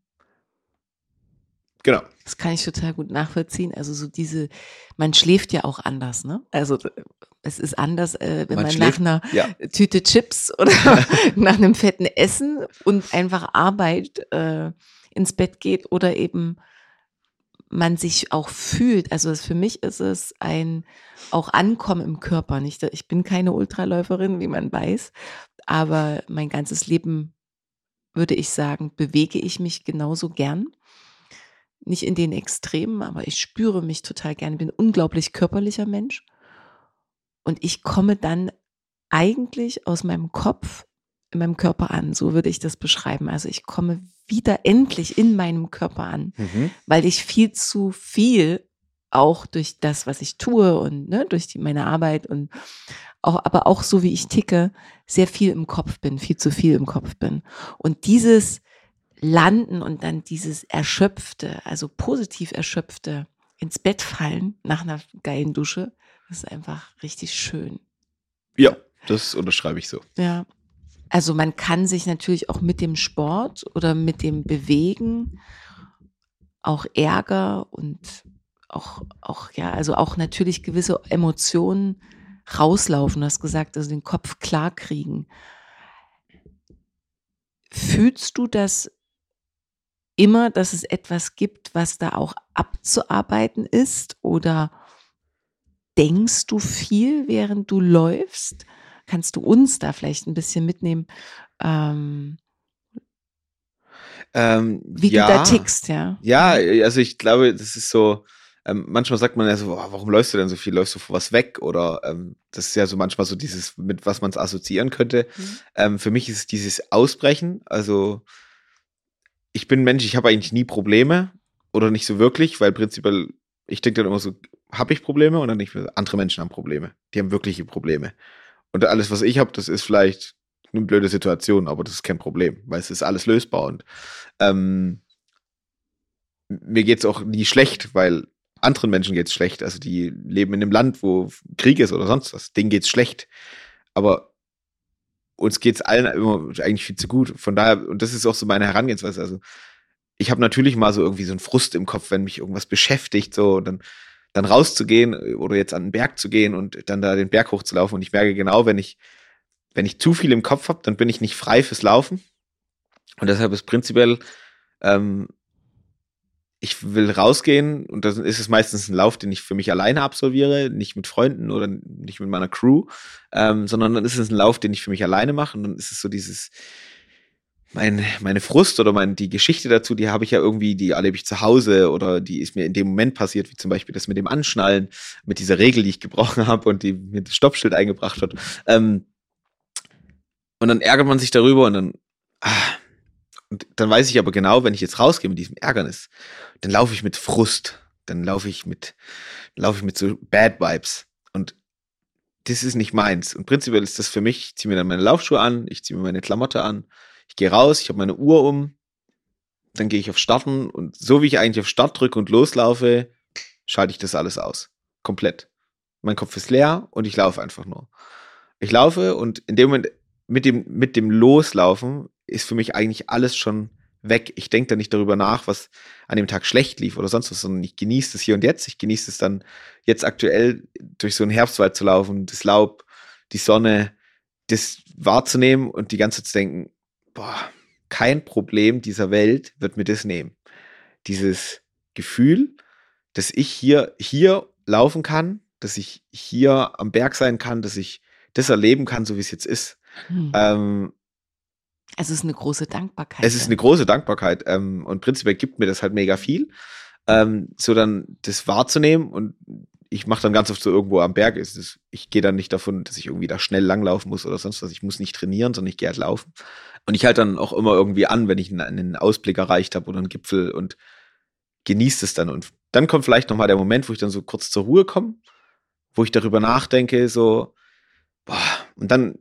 Genau. Das kann ich total gut nachvollziehen. Also so diese, man schläft ja auch anders, ne? Also es ist anders, äh, wenn Man man, schläft- nach einer Ja. Tüte Chips oder nach einem fetten Essen und einfach Arbeit äh, ins Bett geht oder eben man sich auch fühlt. Also für mich ist es ein auch Ankommen im Körper. Nicht, ich bin keine Ultraläuferin, wie man weiß, aber mein ganzes Leben würde ich sagen, bewege ich mich genauso gern. Nicht in den Extremen, aber ich spüre mich total gerne. Ich bin ein unglaublich körperlicher Mensch. Und ich komme dann eigentlich aus meinem Kopf in meinem Körper an. So würde ich das beschreiben. Also ich komme wieder endlich in meinem Körper an, Mhm. weil ich viel zu viel auch durch das, was ich tue und ne, durch die, meine Arbeit und auch, aber auch so wie ich ticke, sehr viel im Kopf bin, viel zu viel im Kopf bin. Und dieses Landen und dann dieses Erschöpfte, also positiv Erschöpfte, ins Bett fallen nach einer geilen Dusche, das ist einfach richtig schön. Ja, das unterschreibe ich so. Ja. Also man kann sich natürlich auch mit dem Sport oder mit dem Bewegen auch Ärger und auch, auch, ja, also auch natürlich gewisse Emotionen rauslaufen. Du hast gesagt, also den Kopf klar kriegen. Fühlst du das immer, dass es etwas gibt, was da auch abzuarbeiten ist? Oder denkst du viel, während du läufst? Kannst du uns da vielleicht ein bisschen mitnehmen, ähm, Ähm, wie ja, du da tickst, ja? Ja, also ich glaube, das ist so, ähm, manchmal sagt man ja so, "Boah, warum läufst du denn so viel? Läufst du vor was weg? Oder ähm, das ist ja so manchmal so dieses, mit was man es assoziieren könnte. Mhm. Ähm, für mich ist es dieses Ausbrechen. Also ich bin ein Mensch, ich habe eigentlich nie Probleme oder nicht so wirklich, weil prinzipiell, ich denke dann immer so, habe ich Probleme und dann ich mir, andere Menschen haben Probleme. Die haben wirkliche Probleme. Und alles, was ich habe, das ist vielleicht eine blöde Situation, aber das ist kein Problem, weil es ist alles lösbar und ähm, mir geht's auch nie schlecht, weil anderen Menschen geht's schlecht. Also die leben in einem Land, wo Krieg ist oder sonst was. Denen geht's schlecht. Aber uns geht's allen immer eigentlich viel zu gut. Von daher, und das ist auch so meine Herangehensweise. Also ich habe natürlich mal so irgendwie so einen Frust im Kopf, wenn mich irgendwas beschäftigt, so und dann, dann rauszugehen oder jetzt an den Berg zu gehen und dann da den Berg hochzulaufen. Und ich merke genau, wenn ich, wenn ich zu viel im Kopf habe, dann bin ich nicht frei fürs Laufen. Und deshalb ist prinzipiell, ähm, ich will rausgehen und dann ist es meistens ein Lauf, den ich für mich alleine absolviere, nicht mit Freunden oder nicht mit meiner Crew, ähm, sondern dann ist es ein Lauf, den ich für mich alleine mache und dann ist es so dieses, mein, meine Frust oder mein, die Geschichte dazu, die habe ich ja irgendwie, die erlebe ich zu Hause oder die ist mir in dem Moment passiert, wie zum Beispiel das mit dem Anschnallen, mit dieser Regel, die ich gebrochen habe und die mir das Stoppschild eingebracht hat. Ähm, und dann ärgert man sich darüber und dann, ah, und dann weiß ich aber genau, wenn ich jetzt rausgehe mit diesem Ärgernis, dann laufe ich mit Frust, dann laufe ich mit, laufe ich mit so Bad Vibes und das ist nicht meins. Und prinzipiell ist das für mich, ich ziehe mir dann meine Laufschuhe an, ich ziehe mir meine Klamotte an, ich gehe raus, ich habe meine Uhr um, dann gehe ich auf Starten und so wie ich eigentlich auf Start drücke und loslaufe, schalte ich das alles aus. Komplett. Mein Kopf ist leer und ich laufe einfach nur. Ich laufe und in dem Moment mit dem, mit dem Loslaufen ist für mich eigentlich alles schon weg. Ich denke da nicht darüber nach, was an dem Tag schlecht lief oder sonst was, sondern ich genieße es hier und jetzt. Ich genieße es dann jetzt aktuell durch so einen Herbstwald zu laufen, das Laub, die Sonne, das wahrzunehmen und die ganze Zeit zu denken, boah, kein Problem dieser Welt wird mir das nehmen. Dieses Gefühl, dass ich hier, hier laufen kann, dass ich hier am Berg sein kann, dass ich das erleben kann, so wie es jetzt ist. Hm. Ähm, Also es ist eine große Dankbarkeit. es ist eine große Dankbarkeit ähm, und prinzipiell gibt mir das halt mega viel. ähm, so dann das wahrzunehmen und ich mache dann ganz oft so irgendwo am Berg ist es, ich gehe dann nicht davon, dass ich irgendwie da schnell langlaufen muss oder sonst was. Ich muss nicht trainieren, sondern ich gehe halt laufen. Und ich halte dann auch immer irgendwie an, wenn ich einen, einen Ausblick erreicht habe oder einen Gipfel und genieße es dann. Und dann kommt vielleicht nochmal der Moment, wo ich dann so kurz zur Ruhe komme, wo ich darüber nachdenke, so, boah, und dann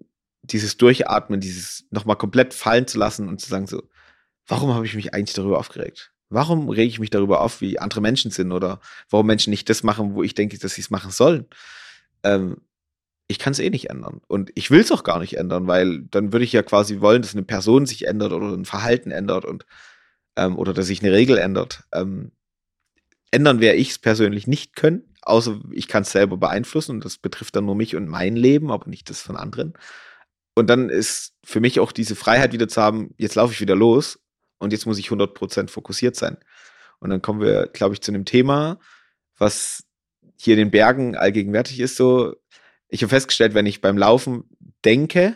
dieses Durchatmen, dieses nochmal komplett fallen zu lassen und zu sagen so, warum habe ich mich eigentlich darüber aufgeregt? Warum rege ich mich darüber auf, wie andere Menschen sind oder warum Menschen nicht das machen, wo ich denke, dass sie es machen sollen? Ähm, ich kann es eh nicht ändern. Und ich will es auch gar nicht ändern, weil dann würde ich ja quasi wollen, dass eine Person sich ändert oder ein Verhalten ändert und ähm, oder dass sich eine Regel ändert. Ähm, ändern werde ich es persönlich nicht können, außer ich kann es selber beeinflussen und das betrifft dann nur mich und mein Leben, aber nicht das von anderen. Und dann ist für mich auch diese Freiheit wieder zu haben, jetzt laufe ich wieder los und jetzt muss ich 100% fokussiert sein. Und dann kommen wir, glaube ich, zu einem Thema, was hier in den Bergen allgegenwärtig ist. So, ich habe festgestellt, wenn ich beim Laufen denke,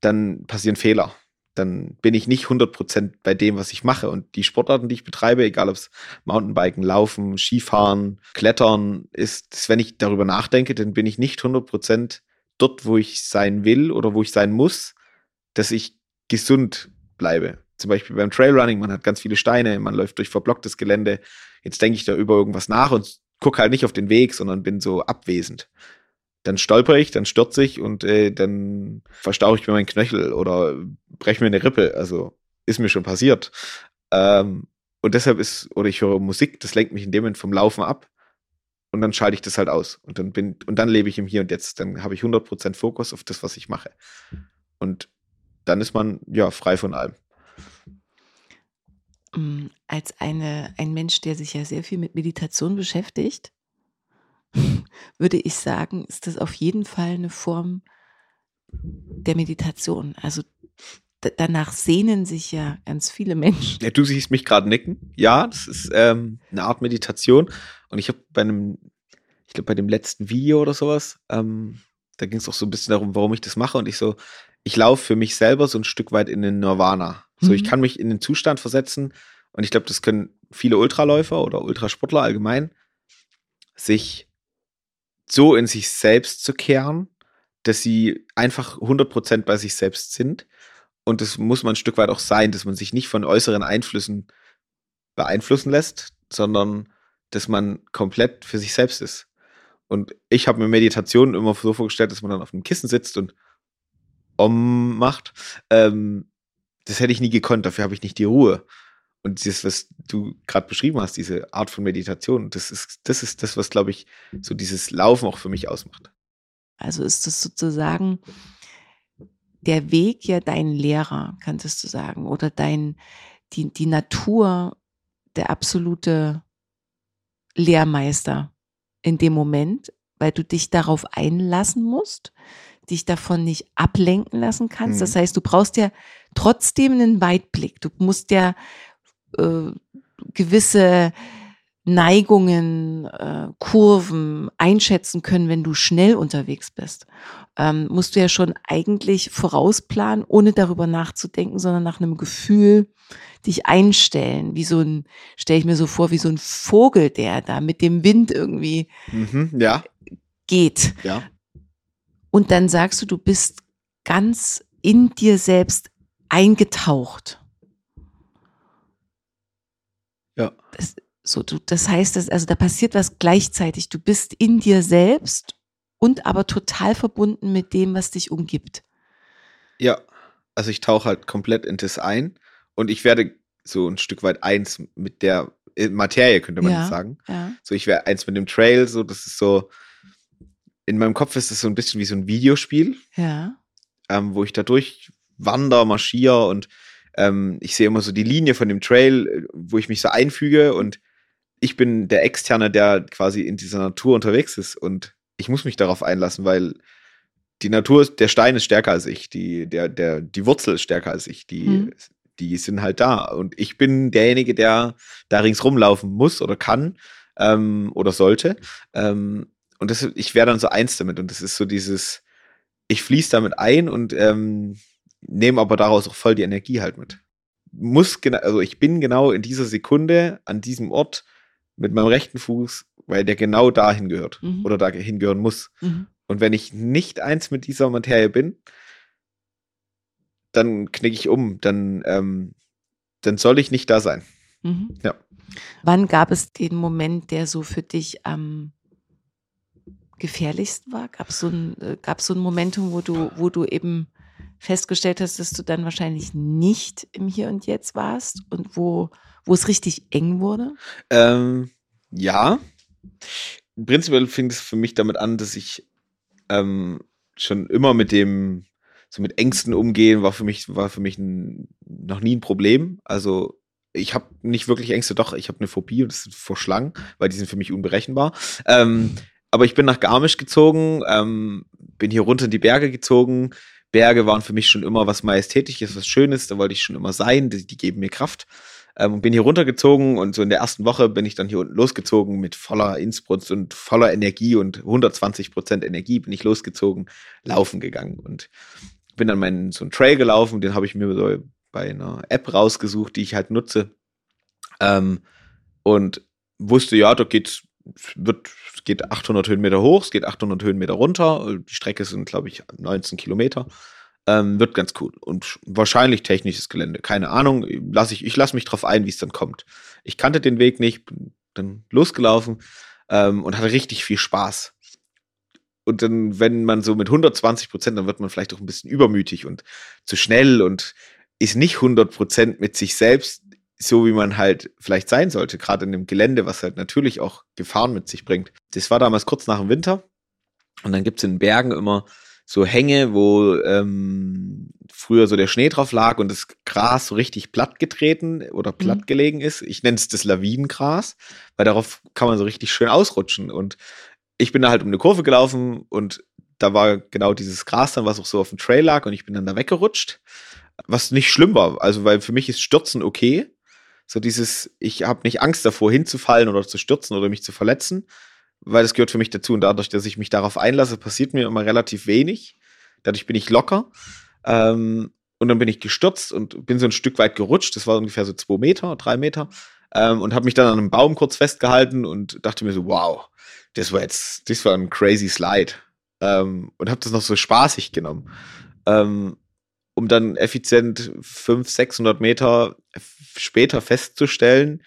dann passieren Fehler. Dann bin ich nicht 100% bei dem, was ich mache. Und die Sportarten, die ich betreibe, egal ob es Mountainbiken, Laufen, Skifahren, Klettern ist, wenn ich darüber nachdenke, dann bin ich nicht 100% dort, wo ich sein will oder wo ich sein muss, dass ich gesund bleibe zum Beispiel beim Trailrunning, man hat ganz viele Steine, man läuft durch verblocktes Gelände. Jetzt denke ich da über irgendwas nach und gucke halt nicht auf den Weg, sondern bin so abwesend. Dann stolper ich, dann stürze ich und äh, dann verstauche ich mir meinen Knöchel oder breche mir eine Rippe. Also ist mir schon passiert. Ähm, und deshalb ist, oder ich höre Musik, das lenkt mich in dem Moment vom Laufen ab. Und dann schalte ich das halt aus. Und dann bin, und dann lebe ich im Hier und Jetzt. Dann habe ich 100% Fokus auf das, was ich mache. Und dann ist man, ja, frei von allem. Mm, als eine, ein Mensch, der sich ja sehr viel mit Meditation beschäftigt, würde ich sagen, ist das auf jeden Fall eine Form der Meditation. Also danach sehnen sich ja ganz viele Menschen. Ja, du siehst mich gerade nicken. Ja, das ist ähm, eine Art Meditation. Und ich habe bei einem, ich glaube, bei dem letzten Video oder sowas, ähm, da ging es auch so ein bisschen darum, warum ich das mache. Und ich so, ich laufe für mich selber so ein Stück weit in den Nirvana. So, mhm. ich kann mich in den Zustand versetzen und ich glaube, das können viele Ultraläufer oder Ultrasportler allgemein, sich so in sich selbst zu kehren, dass sie einfach 100% bei sich selbst sind. Und das muss man ein Stück weit auch sein, dass man sich nicht von äußeren Einflüssen beeinflussen lässt, sondern dass man komplett für sich selbst ist. Und ich habe mir Meditation immer so vorgestellt, dass man dann auf einem Kissen sitzt und Om macht. Ähm, das hätte ich nie gekonnt, dafür habe ich nicht die Ruhe. Und das, was du gerade beschrieben hast, diese Art von Meditation, das ist, das ist das, was, glaube ich, so dieses Laufen auch für mich ausmacht. Also ist das sozusagen der Weg ja dein Lehrer, könntest du sagen, oder dein, die, die Natur, der absolute Lehrmeister in dem Moment, weil du dich darauf einlassen musst, dich davon nicht ablenken lassen kannst. Mhm. Das heißt, du brauchst ja trotzdem einen Weitblick. Du musst ja äh, gewisse Neigungen, äh, Kurven einschätzen können, wenn du schnell unterwegs bist. Ähm, musst du ja schon eigentlich vorausplanen, ohne darüber nachzudenken, sondern nach einem Gefühl dich einstellen. Wie so ein, stelle ich mir so vor, wie so ein Vogel, der da mit dem Wind irgendwie mhm, ja. geht. Ja. Und dann sagst du, du bist ganz in dir selbst eingetaucht. Ja. Das, so, du, das heißt, dass, also da passiert was gleichzeitig. Du bist in dir selbst und aber total verbunden mit dem, was dich umgibt. Ja, also ich tauche halt komplett in das ein und ich werde so ein Stück weit eins mit der äh, Materie, könnte man ja, sagen. Ja. So, ich wäre eins mit dem Trail, so, das ist so, in meinem Kopf ist es so ein bisschen wie so ein Videospiel. Ja. Ähm, wo ich da durchwander, marschiere und ähm, ich sehe immer so die Linie von dem Trail, äh, wo ich mich so einfüge und ich bin der Externe, der quasi in dieser Natur unterwegs ist und ich muss mich darauf einlassen, weil die Natur, der Stein ist stärker als ich, die, der, der, die Wurzel ist stärker als ich, die, hm. die sind halt da und ich bin derjenige, der da ringsrum laufen muss oder kann ähm, oder sollte. Ähm, und das, ich wäre dann so eins damit. Und das ist so dieses, ich fließe damit ein und ähm, nehme aber daraus auch voll die Energie halt mit. muss genau, also ich bin genau in dieser Sekunde an diesem Ort mit meinem rechten Fuß, weil der genau dahin gehört Mhm. oder dahin gehören muss. Mhm. Und wenn ich nicht eins mit dieser Materie bin, dann knicke ich um, dann, ähm, dann soll ich nicht da sein. Mhm. Ja. Wann gab es den Moment, der so für dich am gefährlichsten war? Gab es so ein, äh, gab's so ein Momentum, wo du, wo du eben festgestellt hast, dass du dann wahrscheinlich nicht im Hier und Jetzt warst und wo, wo es richtig eng wurde? Ähm, ja. Prinzipiell fing es für mich damit an, dass ich ähm, schon immer mit dem, so mit Ängsten umgehen, war für mich, war für mich ein, noch nie ein Problem. Also ich habe nicht wirklich Ängste, doch, ich habe eine Phobie und das ist vor Schlangen, weil die sind für mich unberechenbar. Ähm, aber ich bin nach Garmisch gezogen, ähm, bin hier runter in die Berge gezogen. Berge waren für mich schon immer was Majestätisches, was Schönes, da wollte ich schon immer sein, die, die geben mir Kraft. Ähm, bin hier runtergezogen und so in der ersten Woche bin ich dann hier unten losgezogen mit voller Innsbruck und voller Energie und 120 Prozent Energie bin ich losgezogen, laufen gegangen und bin dann meinen so einen Trail gelaufen, den habe ich mir so bei einer App rausgesucht, die ich halt nutze ähm, und wusste, ja, da geht's wird, geht 800 Höhenmeter hoch, es geht 800 Höhenmeter runter. Die Strecke sind, glaube ich, 19 Kilometer. Ähm, wird ganz cool. Und wahrscheinlich technisches Gelände. Keine Ahnung. Lass ich ich lasse mich drauf ein, wie es dann kommt. Ich kannte den Weg nicht, bin dann losgelaufen ähm, und hatte richtig viel Spaß. Und dann, wenn man so mit 120 Prozent, dann wird man vielleicht auch ein bisschen übermütig und zu schnell und ist nicht 100 Prozent mit sich selbst so wie man halt vielleicht sein sollte, gerade in dem Gelände, was halt natürlich auch Gefahren mit sich bringt. Das war damals kurz nach dem Winter und dann gibt's in den Bergen immer so Hänge, wo ähm, früher so der Schnee drauf lag und das Gras so richtig platt getreten oder platt Mhm. gelegen ist. Ich nenne es das Lawinengras, weil darauf kann man so richtig schön ausrutschen. Und ich bin da halt um eine Kurve gelaufen und da war genau dieses Gras dann, was auch so auf dem Trail lag und ich bin dann da weggerutscht, was nicht schlimm war. Also, weil für mich ist Stürzen okay. So dieses, ich habe nicht Angst davor, hinzufallen oder zu stürzen oder mich zu verletzen, weil das gehört für mich dazu. Und dadurch, dass ich mich darauf einlasse, passiert mir immer relativ wenig. Dadurch bin ich locker. Ähm, und dann bin ich gestürzt und bin so ein Stück weit gerutscht. Das war ungefähr so zwei Meter, drei Meter. Ähm, und habe mich dann an einem Baum kurz festgehalten und dachte mir so, wow, das war jetzt, das war ein crazy Slide. Ähm, und habe das noch so spaßig genommen. Ähm, um dann effizient 500, 600 Meter später festzustellen,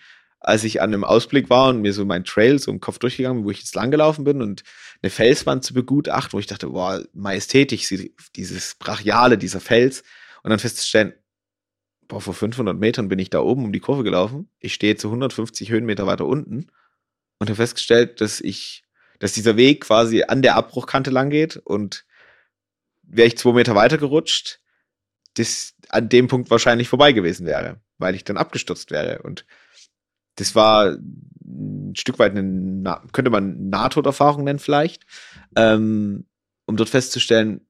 als ich an einem Ausblick war und mir so mein Trail so im Kopf durchgegangen bin, wo ich jetzt langgelaufen bin und eine Felswand zu begutachten, wo ich dachte, boah, majestätisch, dieses Brachiale, dieser Fels. Und dann festzustellen, boah, vor 500 Metern bin ich da oben um die Kurve gelaufen. Ich stehe zu 150 Höhenmeter weiter unten und habe festgestellt, dass ich, dass dieser Weg quasi an der Abbruchkante lang geht und wäre ich zwei Meter weiter gerutscht, das an dem Punkt wahrscheinlich vorbei gewesen wäre, weil ich dann abgestürzt wäre. Und das war ein Stück weit eine, könnte man Nahtoderfahrung nennen vielleicht, ähm, um dort festzustellen,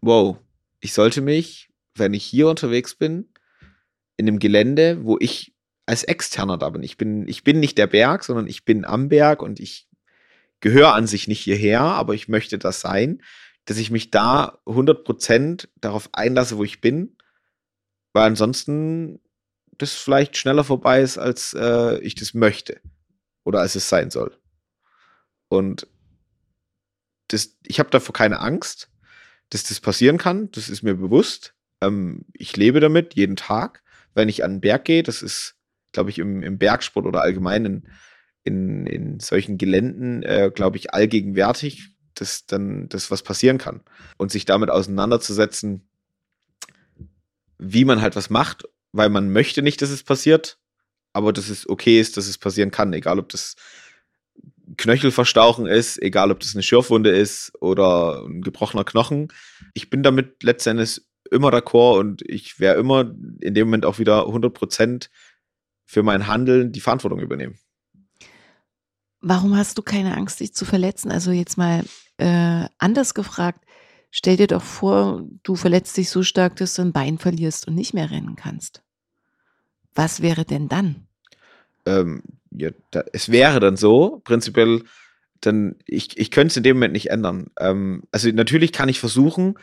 wow, ich sollte mich, wenn ich hier unterwegs bin, in einem Gelände, wo ich als Externer da bin. Ich bin, ich bin nicht der Berg, sondern ich bin am Berg und ich gehöre an sich nicht hierher, aber ich möchte das sein, dass ich mich da 100% darauf einlasse, wo ich bin, weil ansonsten das vielleicht schneller vorbei ist, als äh, ich das möchte oder als es sein soll. Und das, ich habe davor keine Angst, dass das passieren kann. Das ist mir bewusst. Ähm, ich lebe damit jeden Tag, wenn ich an den Berg gehe. Das ist, glaube ich, im, im Bergsport oder allgemein in, in, in solchen Geländen, äh, glaube ich, allgegenwärtig, dass dann das was passieren kann. Und sich damit auseinanderzusetzen, wie man halt was macht, weil man möchte nicht, dass es passiert, aber dass es okay ist, dass es passieren kann, egal ob das Knöchelverstauchen ist, egal ob das eine Schürfwunde ist oder ein gebrochener Knochen. Ich bin damit letztendlich immer d'accord und ich werde immer in dem Moment auch wieder 100% für mein Handeln die Verantwortung übernehmen. Warum hast du keine Angst, dich zu verletzen? Also jetzt mal äh, anders gefragt, stell dir doch vor, du verletzt dich so stark, dass du ein Bein verlierst und nicht mehr rennen kannst. Was wäre denn dann? ähm, ja, da, es wäre dann so, prinzipiell, dann, ich, ich könnte es in dem Moment nicht ändern. Ähm, also natürlich kann ich versuchen,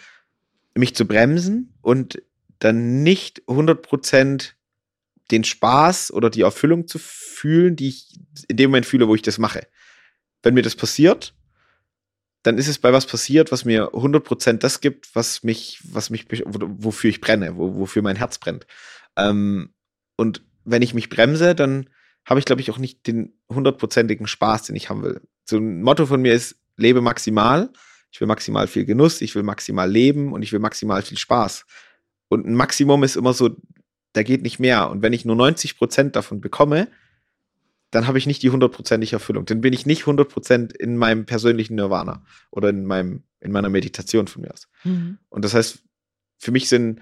mich zu bremsen und dann nicht 100% den Spaß oder die Erfüllung zu fühlen, die ich in dem Moment fühle, wo ich das mache. Wenn mir das passiert, dann ist es bei was passiert, was mir 100% das gibt, was mich, was mich, wofür ich brenne, wofür mein Herz brennt. Ähm, und wenn ich mich bremse, dann habe ich, glaube ich, auch nicht den hundertprozentigen Spaß, den ich haben will. So ein Motto von mir ist, lebe maximal. Ich will maximal viel Genuss, ich will maximal leben und ich will maximal viel Spaß. Und ein Maximum ist immer so, da geht nicht mehr. Und wenn ich nur 90 Prozent davon bekomme, dann habe ich nicht die hundertprozentige Erfüllung. Dann bin ich nicht 100 Prozent in meinem persönlichen Nirvana oder in meinem, in meiner Meditation von mir aus. Mhm. Und das heißt, für mich sind,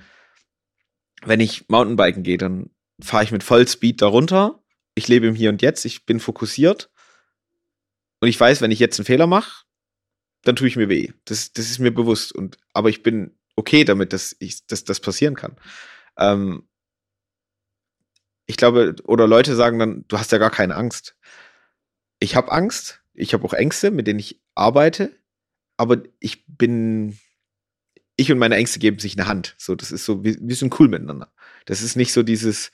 wenn ich Mountainbiken gehe, dann fahre ich mit Vollspeed darunter. Ich lebe im Hier und Jetzt, ich bin fokussiert. Und ich weiß, wenn ich jetzt einen Fehler mache, dann tue ich mir weh. Das, das ist mir bewusst. Und, aber ich bin okay damit, dass, ich, dass das passieren kann. Ähm, ich glaube, oder Leute sagen dann, du hast ja gar keine Angst. Ich habe Angst, ich habe auch Ängste, mit denen ich arbeite, aber ich bin, ich und meine Ängste geben sich eine Hand. So, das ist so, wir, sind cool miteinander. Das ist nicht so dieses,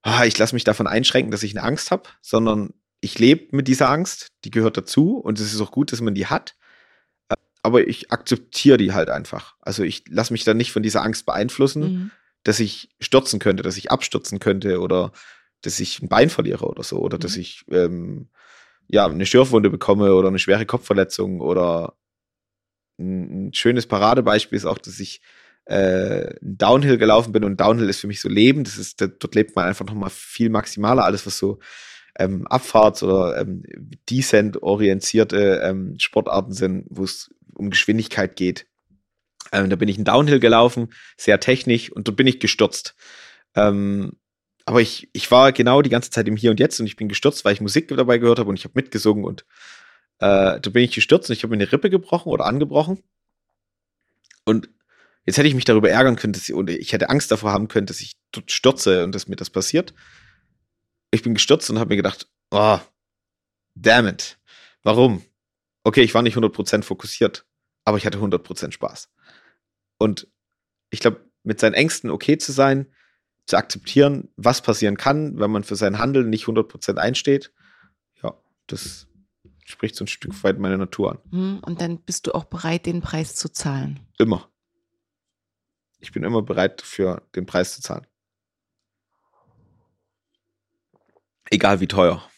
ah, ich lasse mich davon einschränken, dass ich eine Angst habe, sondern ich lebe mit dieser Angst, die gehört dazu und es ist auch gut, dass man die hat. Aber ich akzeptiere die halt einfach. Also ich lasse mich dann nicht von dieser Angst beeinflussen, mhm. Dass ich stürzen könnte, dass ich abstürzen könnte oder dass ich ein Bein verliere oder so oder mhm. dass ich ähm, ja eine Schürfwunde bekomme oder eine schwere Kopfverletzung oder ein, ein schönes Paradebeispiel ist auch, dass ich äh, Downhill gelaufen bin und Downhill ist für mich so Leben. Das ist, dort lebt man einfach nochmal viel maximaler. Alles, was so ähm, Abfahrts- oder ähm, Descent-orientierte ähm, Sportarten sind, wo es um Geschwindigkeit geht. Ähm, da bin ich einen Downhill gelaufen, sehr technisch, und dort bin ich gestürzt. Ähm, aber ich, ich war genau die ganze Zeit im Hier und Jetzt und ich bin gestürzt, weil ich Musik dabei gehört habe und ich habe mitgesungen und äh, da bin ich gestürzt und ich habe mir eine Rippe gebrochen oder angebrochen. Und jetzt hätte ich mich darüber ärgern können, dass ich, und ich hätte Angst davor haben können, dass ich dort stürze und dass mir das passiert ich bin gestürzt und habe mir gedacht, oh, damn it. Warum? Okay, ich war nicht 100% fokussiert, aber ich hatte 100% Spaß. Und ich glaube, mit seinen Ängsten okay zu sein, zu akzeptieren, was passieren kann, wenn man für sein Handeln nicht 100% einsteht, ja, das spricht so ein Stück weit meine Natur an. Hm, und dann bist du auch bereit, den Preis zu zahlen. Immer. Ich bin immer bereit dafür, den Preis zu zahlen. Egal wie teuer.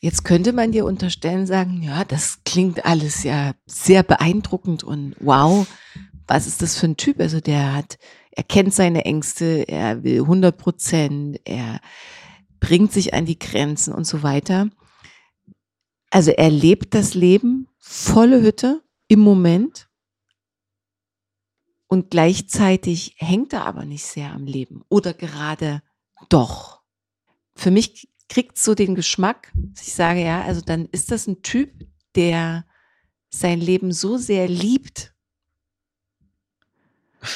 Jetzt könnte man dir unterstellen, sagen, ja, das klingt alles ja sehr beeindruckend und wow, was ist das für ein Typ? Also der hat, er kennt seine Ängste, er will 100 Prozent, er bringt sich an die Grenzen und so weiter. Also er lebt das Leben volle Hütte im Moment und gleichzeitig hängt er aber nicht sehr am Leben oder gerade doch. Für mich kriegt so den Geschmack, dass ich sage, ja, also dann ist das ein Typ, der sein Leben so sehr liebt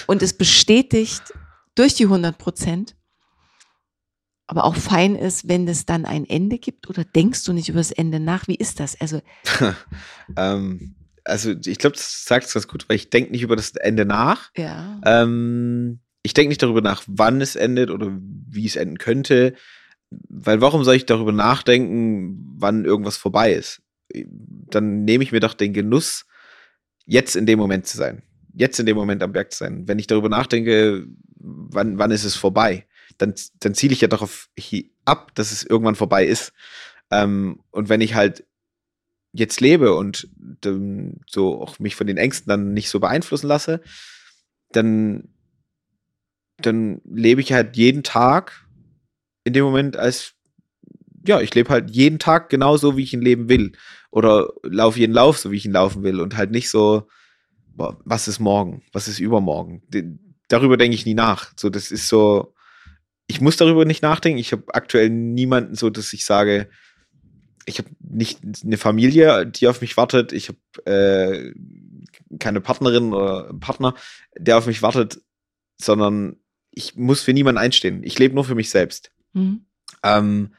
und es bestätigt durch die 100 Prozent, aber auch fein ist, wenn es dann ein Ende gibt oder denkst du nicht über das Ende nach? Wie ist das? Also, ähm, also ich glaube, das sagt es ganz gut, weil ich denke nicht über das Ende nach. Ja. Ähm, ich denke nicht darüber nach, wann es endet oder wie es enden könnte weil warum soll ich darüber nachdenken, wann irgendwas vorbei ist? Dann nehme ich mir doch den Genuss, jetzt in dem Moment zu sein. Jetzt in dem Moment am Berg zu sein. Wenn ich darüber nachdenke, wann, wann ist es vorbei, dann, dann ziele ich ja darauf ab, dass es irgendwann vorbei ist. Ähm, und wenn ich halt jetzt lebe und ähm, so auch mich von den Ängsten dann nicht so beeinflussen lasse, dann, dann lebe ich halt jeden Tag in dem Moment als, ja, ich lebe halt jeden Tag genauso, wie ich ihn leben will. Oder laufe jeden Lauf, so wie ich ihn laufen will. Und halt nicht so, boah, was ist morgen? Was ist übermorgen? darüber denke ich nie nach. So, das ist so, ich muss darüber nicht nachdenken. Ich habe aktuell niemanden so, dass ich sage, ich habe nicht eine Familie, die auf mich wartet. Ich habe äh, keine Partnerin oder Partner, der auf mich wartet, sondern ich muss für niemanden einstehen. Ich lebe nur für mich selbst. Mhm. Ähm,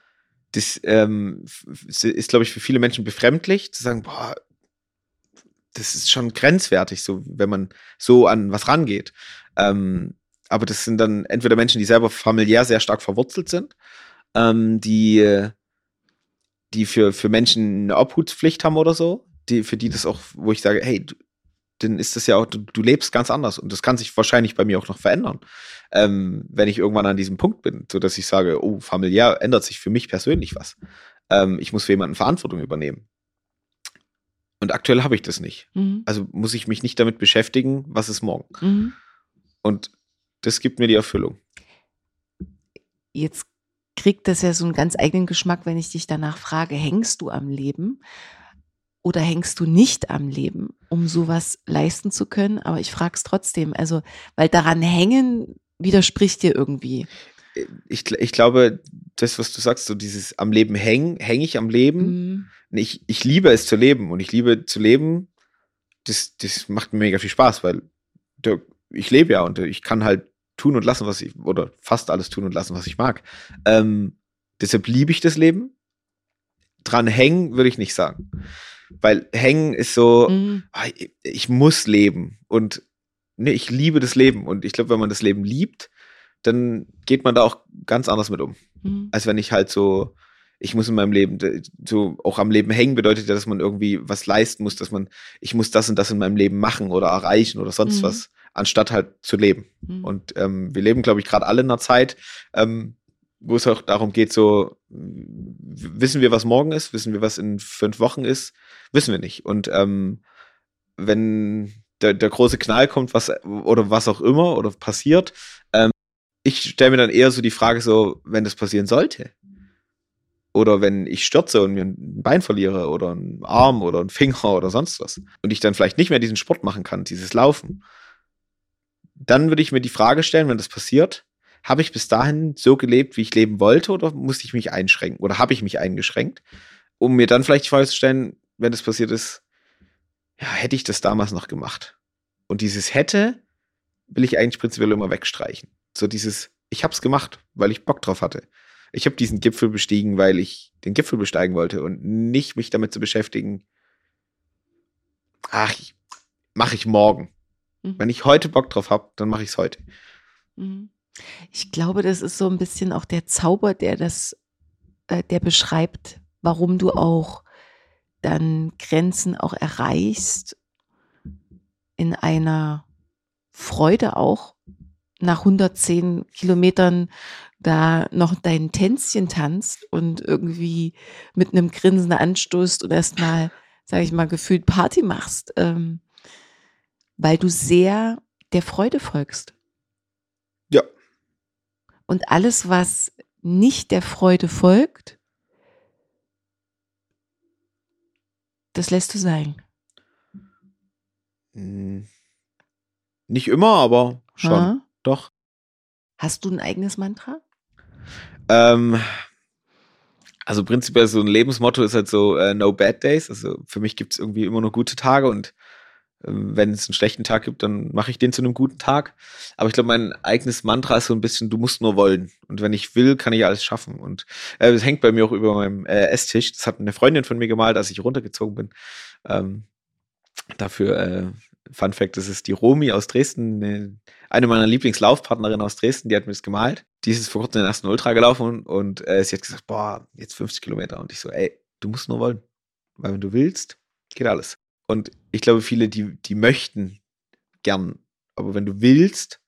das ähm, ist, glaube ich, für viele Menschen befremdlich, zu sagen, boah, das ist schon grenzwertig, so wenn man so an was rangeht. Ähm, aber das sind dann entweder Menschen, die selber familiär sehr stark verwurzelt sind, ähm, die, die für, für Menschen eine Obhutspflicht haben oder so, die, für die das auch, wo ich sage, hey, dann ist das ja auch, du, du, lebst ganz anders und das kann sich wahrscheinlich bei mir auch noch verändern, ähm, wenn ich irgendwann an diesem Punkt bin, so dass ich sage, oh, familiär ändert sich für mich persönlich was. Ähm, ich muss für jemanden Verantwortung übernehmen. Und aktuell habe ich das nicht. Mhm. Also muss ich mich nicht damit beschäftigen, was ist morgen. Mhm. Und das gibt mir die Erfüllung. Jetzt kriegt das ja so einen ganz eigenen Geschmack, wenn ich dich danach frage, hängst du am Leben oder hängst du nicht am Leben, um sowas leisten zu können? Aber ich frage es trotzdem, also, weil daran hängen widerspricht dir irgendwie. Ich, ich glaube, das, was du sagst, so dieses am Leben hängen, hänge ich am Leben. Mhm ich, ich liebe es zu leben und ich liebe zu leben, das, das macht mir mega viel Spaß, weil ich lebe ja und ich kann halt tun und lassen, was ich, oder fast alles tun und lassen, was ich mag. Ähm, deshalb liebe ich das Leben. Dran hängen würde ich nicht sagen. Weil hängen ist so, mhm. Ah, ich, ich, muss leben und nee, ich liebe das Leben und ich glaube, wenn man das Leben liebt, dann geht man da auch ganz anders mit um. Mhm. Als wenn ich halt so, ich muss in meinem Leben, so auch am Leben hängen bedeutet ja, dass man irgendwie was leisten muss, dass man, ich muss das und das in meinem Leben machen oder erreichen oder sonst mhm. was, anstatt halt zu leben. Mhm. Und ähm, wir leben, glaube ich, gerade alle in einer Zeit, ähm, wo es auch darum geht, so, wissen wir, was morgen ist, wissen wir, was in fünf Wochen ist, wissen wir nicht. Und ähm, wenn der, der große Knall kommt, was oder was auch immer oder passiert, ähm, ich stelle mir dann eher so die Frage so, wenn das passieren sollte, oder wenn ich stürze und mir ein Bein verliere oder einen Arm oder einen Finger oder sonst was und ich dann vielleicht nicht mehr diesen Sport machen kann, dieses Laufen, dann würde ich mir die Frage stellen, wenn das passiert, habe ich bis dahin so gelebt, wie ich leben wollte oder musste ich mich einschränken oder habe ich mich eingeschränkt, um mir dann vielleicht die Frage zu stellen, wenn das passiert ist, ja, hätte ich das damals noch gemacht? Und dieses hätte will ich eigentlich prinzipiell immer wegstreichen. So dieses, ich habe es gemacht, weil ich Bock drauf hatte ich habe diesen Gipfel bestiegen, weil ich den Gipfel besteigen wollte und nicht mich damit zu beschäftigen, ach, mache ich morgen. Mhm. Wenn ich heute Bock drauf habe, dann mache ich es heute. Mhm. Ich glaube, das ist so ein bisschen auch der Zauber, der das, äh, der beschreibt, warum du auch dann Grenzen auch erreichst in einer Freude auch nach 110 Kilometern da noch dein Tänzchen tanzt und irgendwie mit einem Grinsen anstoßt und erstmal, sage ich mal, gefühlt Party machst, ähm, weil du sehr der Freude folgst. Ja. Und alles, was nicht der Freude folgt, das lässt du sein. Hm. Nicht immer, aber schon. Ha? Doch. Hast du ein eigenes Mantra? Ähm, also prinzipiell so ein Lebensmotto ist halt so äh, No Bad Days. Also für mich gibt es irgendwie immer nur gute Tage und äh, wenn es einen schlechten Tag gibt, dann mache ich den zu einem guten Tag. Aber ich glaube, mein eigenes Mantra ist so ein bisschen, du musst nur wollen. Und wenn ich will, kann ich alles schaffen. Und äh, das hängt bei mir auch über meinem äh, Esstisch. Das hat eine Freundin von mir gemalt, als ich runtergezogen bin. Ähm, dafür äh, Fun Fact, das ist die Romi aus Dresden, eine meiner Lieblingslaufpartnerinnen aus Dresden, die hat mir das gemalt. Die ist vor kurzem den ersten Ultra gelaufen und äh, sie hat gesagt, boah, jetzt 50 Kilometer. Und ich so, ey, du musst nur wollen. Weil wenn du willst, geht alles. Und ich glaube, viele, die, die möchten gern. Aber wenn du willst,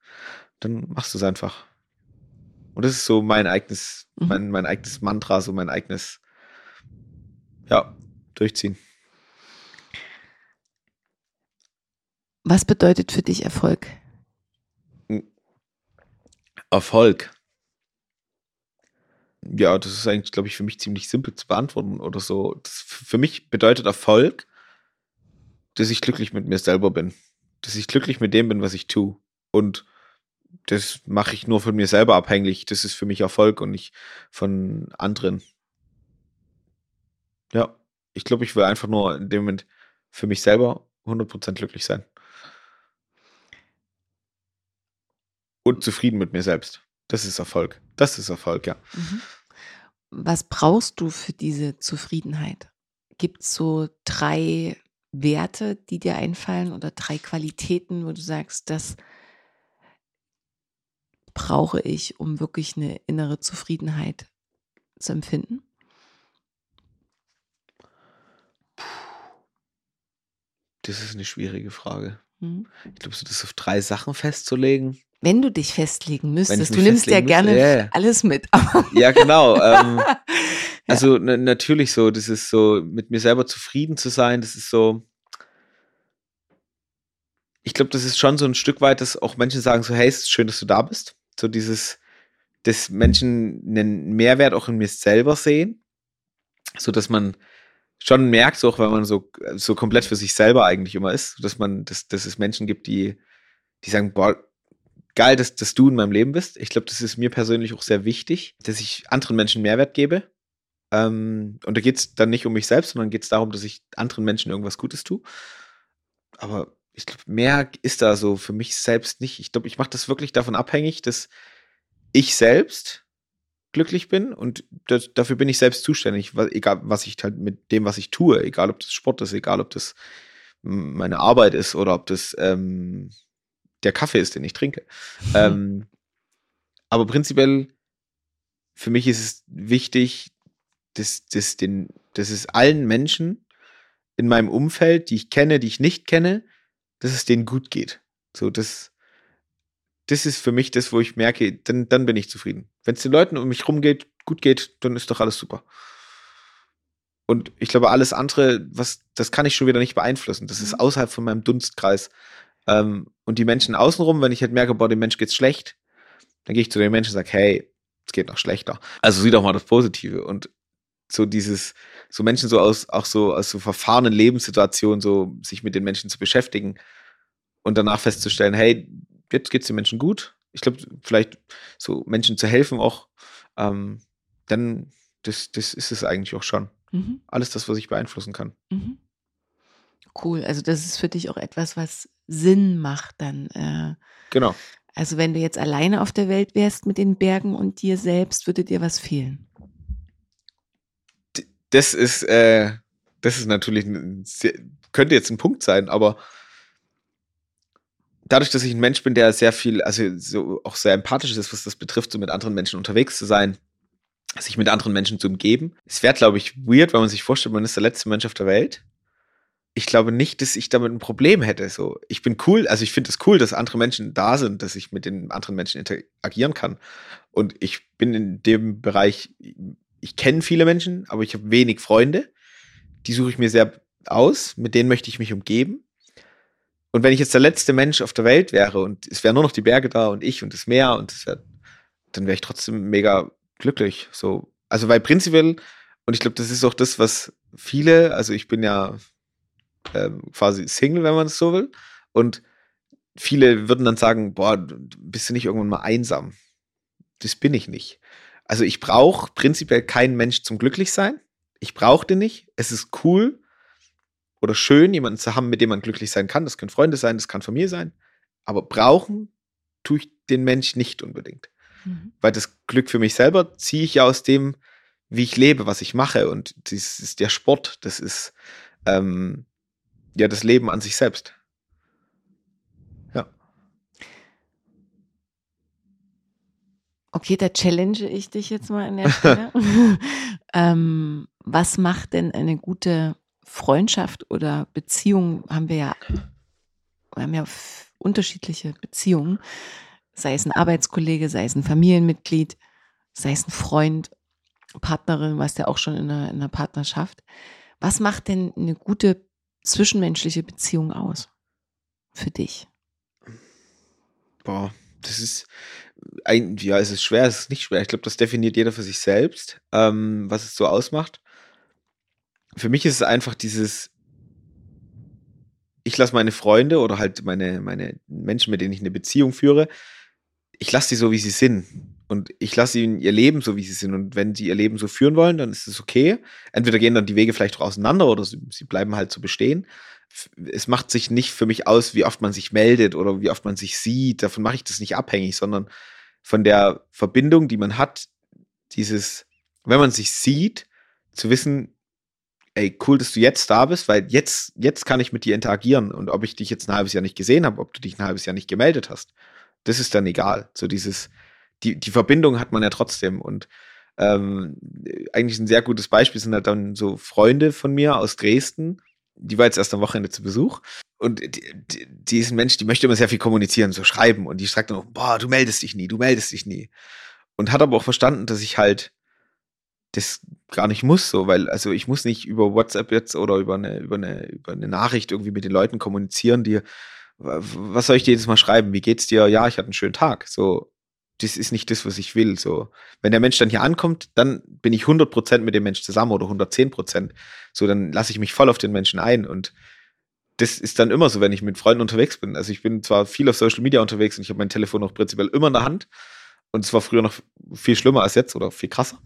dann machst du es einfach. Und das ist so mein eigenes, mhm. mein, mein eigenes Mantra, so mein eigenes, ja, durchziehen. Was bedeutet für dich Erfolg? Erfolg. Ja, das ist eigentlich, glaube ich, für mich ziemlich simpel zu beantworten oder so. Das für mich bedeutet Erfolg, dass ich glücklich mit mir selber bin. Dass ich glücklich mit dem bin, was ich tue. Und das mache ich nur von mir selber abhängig. Das ist für mich Erfolg und nicht von anderen. Ja, ich glaube, ich will einfach nur in dem Moment für mich selber 100% glücklich sein. Und zufrieden mit mir selbst. Das ist Erfolg. Das ist Erfolg, ja. Mhm. Was brauchst du für diese Zufriedenheit? Gibt es so drei Werte, die dir einfallen oder drei Qualitäten, wo du sagst, das, brauche ich, um wirklich eine innere Zufriedenheit zu empfinden? Das ist eine schwierige Frage. Hm? Ich glaube, so das auf drei Sachen festzulegen. Wenn du dich festlegen müsstest, du nimmst ja gerne müsste, ja, ja. alles mit. Ja, genau. ähm, also na- natürlich so, das ist so, mit mir selber zufrieden zu sein, das ist so. Ich glaube, das ist schon so ein Stück weit, dass auch Menschen sagen so, hey, es ist schön, dass du da bist. So dieses, dass Menschen einen Mehrwert auch in mir selber sehen. So dass man schon merkt, auch wenn man so, so komplett für sich selber eigentlich immer ist, dass man, dass, dass es Menschen gibt, die, die sagen, boah, geil, dass, dass du in meinem Leben bist. Ich glaube, das ist mir persönlich auch sehr wichtig, dass ich anderen Menschen Mehrwert gebe. Ähm, und da geht es dann nicht um mich selbst, sondern geht es darum, dass ich anderen Menschen irgendwas Gutes tue. Aber ich glaube, mehr ist da so für mich selbst nicht. Ich glaube, ich mache das wirklich davon abhängig, dass ich selbst glücklich bin und das, dafür bin ich selbst zuständig, wa- egal was ich halt mit dem, was ich tue, egal ob das Sport ist, egal ob das meine Arbeit ist oder ob das ähm, der Kaffee ist, den ich trinke. ähm, aber prinzipiell, für mich ist es wichtig, dass, dass, den, dass es allen Menschen in meinem Umfeld, die ich kenne, die ich nicht kenne, dass es denen gut geht. So, das, das ist für mich das, wo ich merke, dann, dann bin ich zufrieden. Wenn es den Leuten um mich rum geht, gut geht, dann ist doch alles super. Und ich glaube, alles andere, was, das kann ich schon wieder nicht beeinflussen. Das ist außerhalb von meinem Dunstkreis. Ähm, und die Menschen außenrum, wenn ich halt merke, boah, dem Mensch geht's schlecht, dann gehe ich zu den Menschen und sage, hey, es geht noch schlechter. Also sieh doch mal das Positive. Und so dieses, so Menschen so aus, auch so aus so verfahrenen Lebenssituationen, so sich mit den Menschen zu beschäftigen und danach festzustellen, hey, jetzt geht's den Menschen gut. Ich glaube, vielleicht so Menschen zu helfen auch, ähm, dann, das, das ist es eigentlich auch schon. Mhm. Alles das, was ich beeinflussen kann. Mhm. Cool. Also das ist für dich auch etwas, was Sinn macht dann. Äh, Genau. also wenn du jetzt alleine auf der Welt wärst mit den Bergen und dir selbst, würde dir was fehlen. Das ist, äh, das ist natürlich, ein könnte jetzt ein Punkt sein, aber dadurch, dass ich ein Mensch bin, der sehr viel, also so auch sehr empathisch ist, was das betrifft, so mit anderen Menschen unterwegs zu sein, sich mit anderen Menschen zu umgeben. Es wäre, glaube ich, weird, wenn man sich vorstellt, man ist der letzte Mensch auf der Welt. Ich glaube nicht, dass ich damit ein Problem hätte. So, ich bin cool, also ich finde es cool, dass andere Menschen da sind, dass ich mit den anderen Menschen interagieren kann. Und ich bin in dem Bereich, ich kenne viele Menschen, aber ich habe wenig Freunde. Die suche ich mir sehr aus, mit denen möchte ich mich umgeben. Und wenn ich jetzt der letzte Mensch auf der Welt wäre und es wären nur noch die Berge da und ich und das Meer und das wär, dann wäre ich trotzdem mega glücklich. So, also weil prinzipiell, und ich glaube, das ist auch das, was viele, also ich bin ja ähm, quasi Single, wenn man es so will, und viele würden dann sagen, boah, bist du nicht irgendwann mal einsam? Das bin ich nicht. Also ich brauche prinzipiell keinen Mensch zum Glücklichsein. Ich brauche den nicht. Es ist cool oder schön, jemanden zu haben, mit dem man glücklich sein kann. Das können Freunde sein, das kann Familie sein. Aber brauchen tue ich den Mensch nicht unbedingt. Mhm. Weil das Glück für mich selber ziehe ich ja aus dem, wie ich lebe, was ich mache. Und das ist der Sport, das ist ähm, ja das Leben an sich selbst. Ja. Okay, da challenge ich dich jetzt mal an der Stelle. ähm, was macht denn eine gute Freundschaft oder Beziehung? Haben wir ja, wir haben ja unterschiedliche Beziehungen, sei es ein Arbeitskollege, sei es ein Familienmitglied, sei es ein Freund, Partnerin, was ja auch schon in einer, in einer Partnerschaft. Was macht denn eine gute zwischenmenschliche Beziehung aus für dich? Boah, das ist ein, ja, es ist schwer, es ist nicht schwer. Ich glaube, das definiert jeder für sich selbst, ähm, was es so ausmacht. Für mich ist es einfach dieses, ich lasse meine Freunde oder halt meine, meine Menschen, mit denen ich eine Beziehung führe, ich lasse die so, wie sie sind. Und ich lasse ihnen ihr Leben so, wie sie sind. Und wenn sie ihr Leben so führen wollen, dann ist es okay. Entweder gehen dann die Wege vielleicht auch auseinander oder sie, sie bleiben halt so bestehen. Es macht sich nicht für mich aus, wie oft man sich meldet oder wie oft man sich sieht. Davon mache ich das nicht abhängig, sondern von der Verbindung, die man hat, dieses, wenn man sich sieht, zu wissen, ey, cool, dass du jetzt da bist, weil jetzt, jetzt kann ich mit dir interagieren. Und ob ich dich jetzt ein halbes Jahr nicht gesehen habe, ob du dich ein halbes Jahr nicht gemeldet hast, das ist dann egal. So dieses, die, die Verbindung hat man ja trotzdem. Und ähm, eigentlich ein sehr gutes Beispiel sind halt dann so Freunde von mir aus Dresden. Die war jetzt erst am Wochenende zu Besuch. Und die, die, die ist ein Mensch, die möchte immer sehr viel kommunizieren, so schreiben. Und die sagt dann auch, boah, du meldest dich nie, du meldest dich nie. Und hat aber auch verstanden, dass ich halt das gar nicht muss, so, weil, also ich muss nicht über WhatsApp jetzt oder über eine, über eine, über eine Nachricht irgendwie mit den Leuten kommunizieren, die, was soll ich dir jedes Mal schreiben? Wie geht's dir? Ja, ich hatte einen schönen Tag. So, das ist nicht das, was ich will. So, wenn der Mensch dann hier ankommt, dann bin ich 100% mit dem Mensch zusammen oder 110%. So, dann lasse ich mich voll auf den Menschen ein und das ist dann immer so, wenn ich mit Freunden unterwegs bin. Also ich bin zwar viel auf Social Media unterwegs und ich habe mein Telefon auch prinzipiell immer in der Hand. Und es war früher noch viel schlimmer als jetzt oder viel krasser.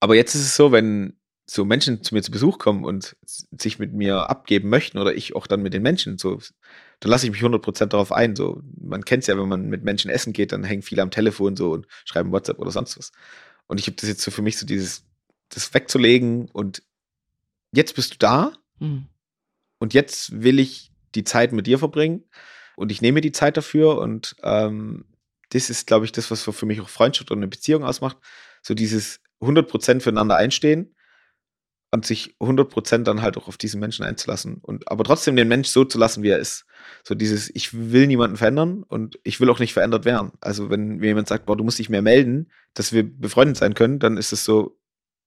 Aber jetzt ist es so, wenn so Menschen zu mir zu Besuch kommen und sich mit mir abgeben möchten oder ich auch dann mit den Menschen, so, dann lasse ich mich 100% darauf ein. So, man kennt es ja, wenn man mit Menschen essen geht, dann hängen viele am Telefon so und schreiben WhatsApp oder sonst was. Und ich habe das jetzt so für mich so dieses, das wegzulegen und jetzt bist du da mhm. und jetzt will ich die Zeit mit dir verbringen und ich nehme die Zeit dafür und ähm, das ist, glaube ich, das, was für mich auch Freundschaft und eine Beziehung ausmacht. So dieses 100% füreinander einstehen und sich 100% dann halt auch auf diesen Menschen einzulassen und aber trotzdem den Mensch so zu lassen, wie er ist. So dieses, ich will niemanden verändern und ich will auch nicht verändert werden. Also wenn mir jemand sagt, boah, du musst dich mehr melden, dass wir befreundet sein können, dann ist es so,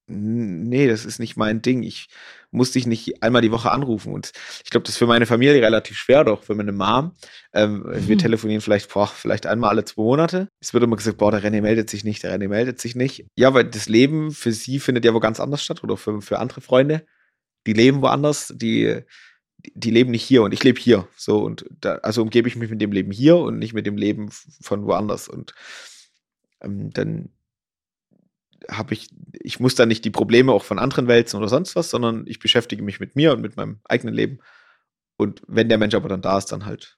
nee, das ist nicht mein Ding. Ich muss dich nicht einmal die Woche anrufen. Und ich glaube, das ist für meine Familie relativ schwer, doch für meine Mom. Ähm, mhm. Wir telefonieren vielleicht, boah, vielleicht einmal alle zwei Monate. Es wird immer gesagt, boah, der René meldet sich nicht, der René meldet sich nicht. Ja, weil das Leben für sie findet ja wo ganz anders statt oder für, für andere Freunde. Die leben woanders, die, die leben nicht hier und ich lebe hier. So und da, also umgebe ich mich mit dem Leben hier und nicht mit dem Leben von woanders. Und ähm, dann habe ich, ich muss da nicht die Probleme auch von anderen wälzen oder sonst was, sondern ich beschäftige mich mit mir und mit meinem eigenen Leben. Und wenn der Mensch aber dann da ist, dann halt